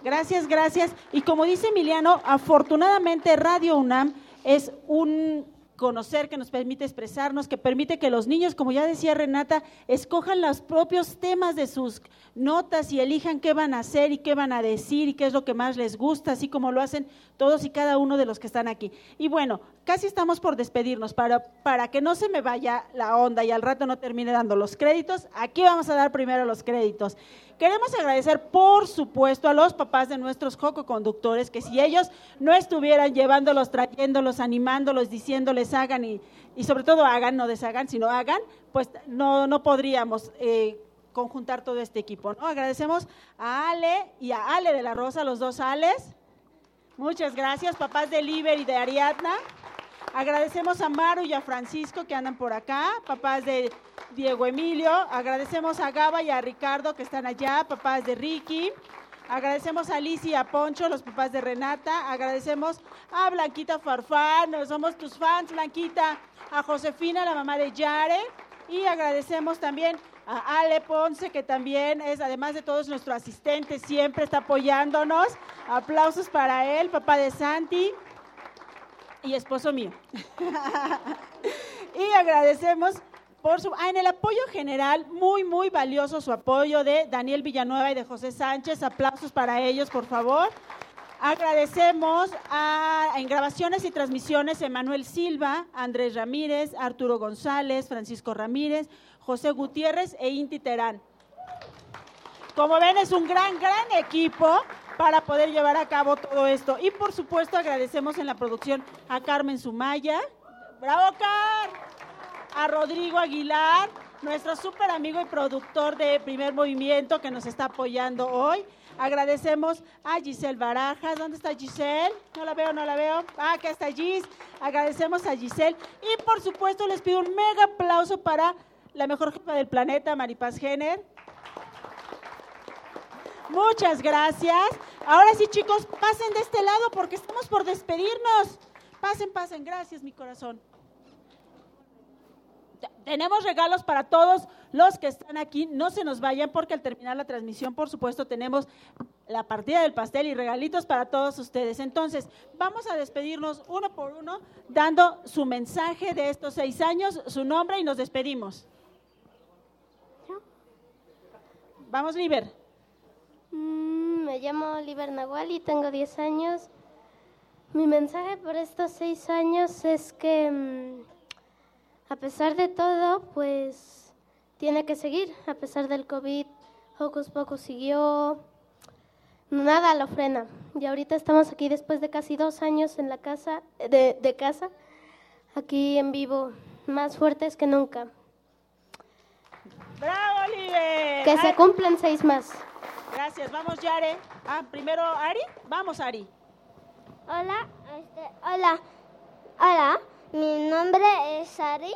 Gracias, gracias. Y como dice Emiliano, afortunadamente Radio UNAM es un conocer que nos permite expresarnos, que permite que los niños, como ya decía Renata, escojan los propios temas de sus notas y elijan qué van a hacer y qué van a decir y qué es lo que más les gusta, así como lo hacen todos y cada uno de los que están aquí. Y bueno, casi estamos por despedirnos, para, para que no se me vaya la onda y al rato no termine dando los créditos, aquí vamos a dar primero los créditos. Queremos agradecer, por supuesto, a los papás de nuestros jococonductores, que si ellos no estuvieran llevándolos, trayéndolos, animándolos, diciéndoles hagan y, y sobre todo hagan, no deshagan, sino hagan, pues no, no podríamos eh, conjuntar todo este equipo. ¿no? Agradecemos a Ale y a Ale de la Rosa, los dos Ales. Muchas gracias, papás de Liber y de Ariadna. Agradecemos a Maru y a Francisco que andan por acá, papás de Diego Emilio. Agradecemos a Gaba y a Ricardo que están allá, papás de Ricky. Agradecemos a Liz y a Poncho, los papás de Renata. Agradecemos a Blanquita Farfán, somos tus fans, Blanquita. A Josefina, la mamá de Yare. Y agradecemos también a Ale Ponce, que también es, además de todos, nuestro asistente, siempre está apoyándonos. Aplausos para él, papá de Santi y esposo mío. y agradecemos por su, ah, en el apoyo general, muy, muy valioso su apoyo de Daniel Villanueva y de José Sánchez. Aplausos para ellos, por favor. Agradecemos a, en grabaciones y transmisiones Emanuel Silva, Andrés Ramírez, Arturo González, Francisco Ramírez, José Gutiérrez e Inti Terán. Como ven, es un gran, gran equipo para poder llevar a cabo todo esto. Y por supuesto agradecemos en la producción a Carmen Sumaya. ¡Bravo, Car! A Rodrigo Aguilar, nuestro súper amigo y productor de Primer Movimiento que nos está apoyando hoy. Agradecemos a Giselle Barajas. ¿Dónde está Giselle? No la veo, no la veo. Ah, acá está Gis. Agradecemos a Giselle. Y por supuesto les pido un mega aplauso para la mejor jefa del planeta, Maripaz Jenner. Muchas gracias. Ahora sí, chicos, pasen de este lado porque estamos por despedirnos. Pasen, pasen. Gracias, mi corazón. Tenemos regalos para todos los que están aquí. No se nos vayan porque al terminar la transmisión, por supuesto, tenemos la partida del pastel y regalitos para todos ustedes. Entonces, vamos a despedirnos uno por uno, dando su mensaje de estos seis años, su nombre y nos despedimos. Vamos, Liber. Mm, me llamo Oliver Nahual y tengo 10 años. Mi mensaje por estos 6 años es que mm, a pesar de todo, pues tiene que seguir. A pesar del COVID, Hocus Pocus siguió. Nada lo frena. Y ahorita estamos aquí después de casi dos años en la casa, de, de casa, aquí en vivo, más fuertes que nunca. ¡Bravo, Oliver! Que se cumplan seis más. Gracias, vamos Yare. Ah, primero Ari. Vamos Ari. Hola, este, hola, hola. Mi nombre es Ari.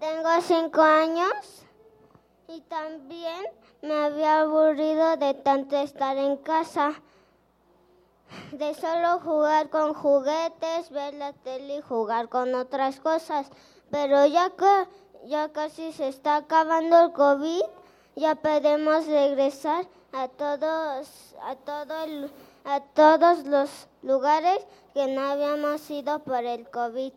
Tengo cinco años y también me había aburrido de tanto estar en casa, de solo jugar con juguetes, ver la tele y jugar con otras cosas. Pero ya que ya casi se está acabando el COVID, ya podemos regresar a todos, a todos, a todos los lugares que no habíamos ido por el COVID.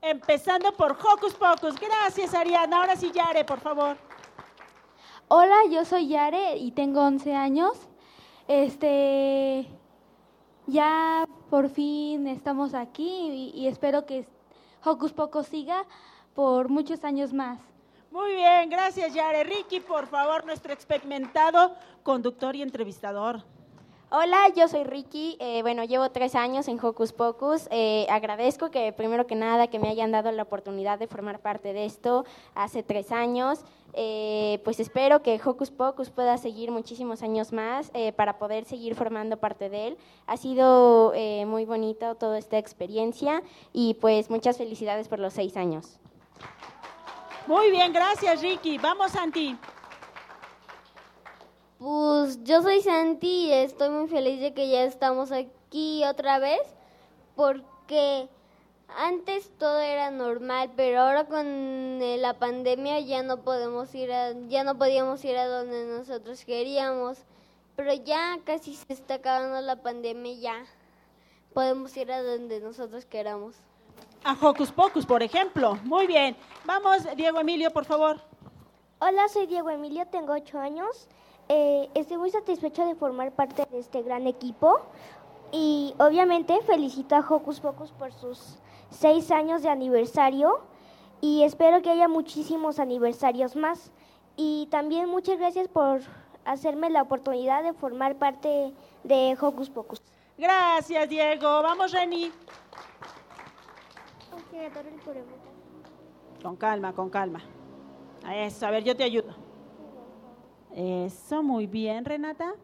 Empezando por Hocus Pocus. Gracias, Ariana. Ahora sí, Yare, por favor. Hola, yo soy Yare y tengo 11 años. Este, ya por fin estamos aquí y, y espero que Hocus Pocus siga por muchos años más. Muy bien, gracias Yare. Ricky, por favor, nuestro experimentado conductor y entrevistador. Hola, yo soy Ricky. Eh, bueno, llevo tres años en Hocus Pocus. Eh, agradezco que primero que nada que me hayan dado la oportunidad de formar parte de esto hace tres años. Eh, pues espero que Hocus Pocus pueda seguir muchísimos años más para poder seguir formando parte de él. Ha sido muy bonito toda esta experiencia y pues muchas felicidades por los seis años. Muy bien, gracias Ricky. Vamos, Santi. Pues yo soy Santi y estoy muy feliz de que ya estamos aquí otra vez porque antes todo era normal, pero ahora con eh, la pandemia ya no podemos ir a, ya no podíamos ir a donde nosotros queríamos, pero ya casi se está acabando la pandemia ya podemos ir a donde nosotros queramos. A Hocus Pocus, por ejemplo. Muy bien. Vamos, Diego Emilio, por favor. Hola, soy Diego Emilio, tengo ocho años. Eh, estoy muy satisfecho de formar parte de este gran equipo y obviamente felicito a Hocus Pocus por sus seis años de aniversario y espero que haya muchísimos aniversarios más. Y también muchas gracias por hacerme la oportunidad de formar parte de Hocus Pocus. Gracias, Diego. Vamos, Reni. Con calma, con calma. Eso, a ver, yo te ayudo. Eso, muy bien, Renata.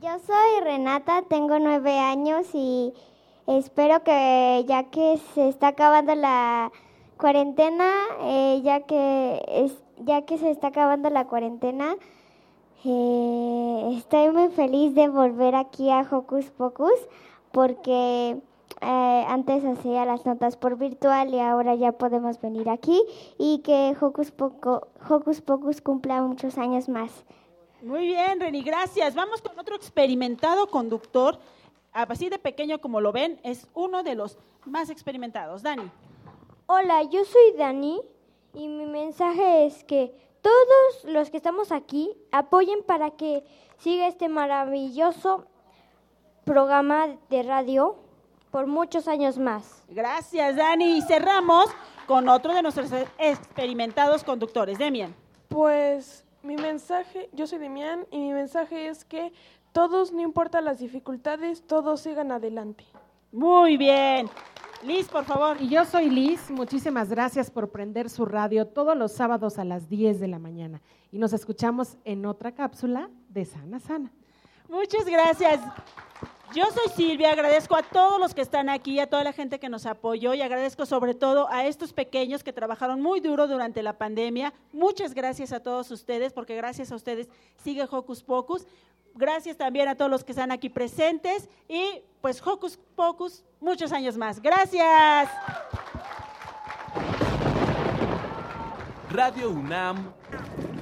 Yo soy Renata, tengo nueve años y espero que ya que se está acabando la cuarentena, eh, ya que es, ya que se está acabando la cuarentena, eh, estoy muy feliz de volver aquí a Hocus Pocus porque eh, antes hacía las notas por virtual y ahora ya podemos venir aquí y que Hocus, Poco, Hocus Pocus cumpla muchos años más. Muy bien, Reni, gracias. Vamos con otro experimentado conductor. así de pequeño como lo ven, es uno de los más experimentados. Dani. Hola, yo soy Dani y mi mensaje es que todos los que estamos aquí apoyen para que siga este maravilloso programa de radio por muchos años más. Gracias, Dani. Y cerramos con otro de nuestros experimentados conductores. Demian. Pues mi mensaje, yo soy Demian y mi mensaje es que todos, no importa las dificultades, todos sigan adelante. Muy bien. Liz, por favor. Y yo soy Liz. Muchísimas gracias por prender su radio todos los sábados a las 10 de la mañana. Y nos escuchamos en otra cápsula de Sana Sana. Muchas gracias. Yo soy Silvia, agradezco a todos los que están aquí, a toda la gente que nos apoyó y agradezco sobre todo a estos pequeños que trabajaron muy duro durante la pandemia. Muchas gracias a todos ustedes, porque gracias a ustedes sigue Hocus Pocus. Gracias también a todos los que están aquí presentes y pues Hocus Pocus muchos años más. Gracias. Radio UNAM.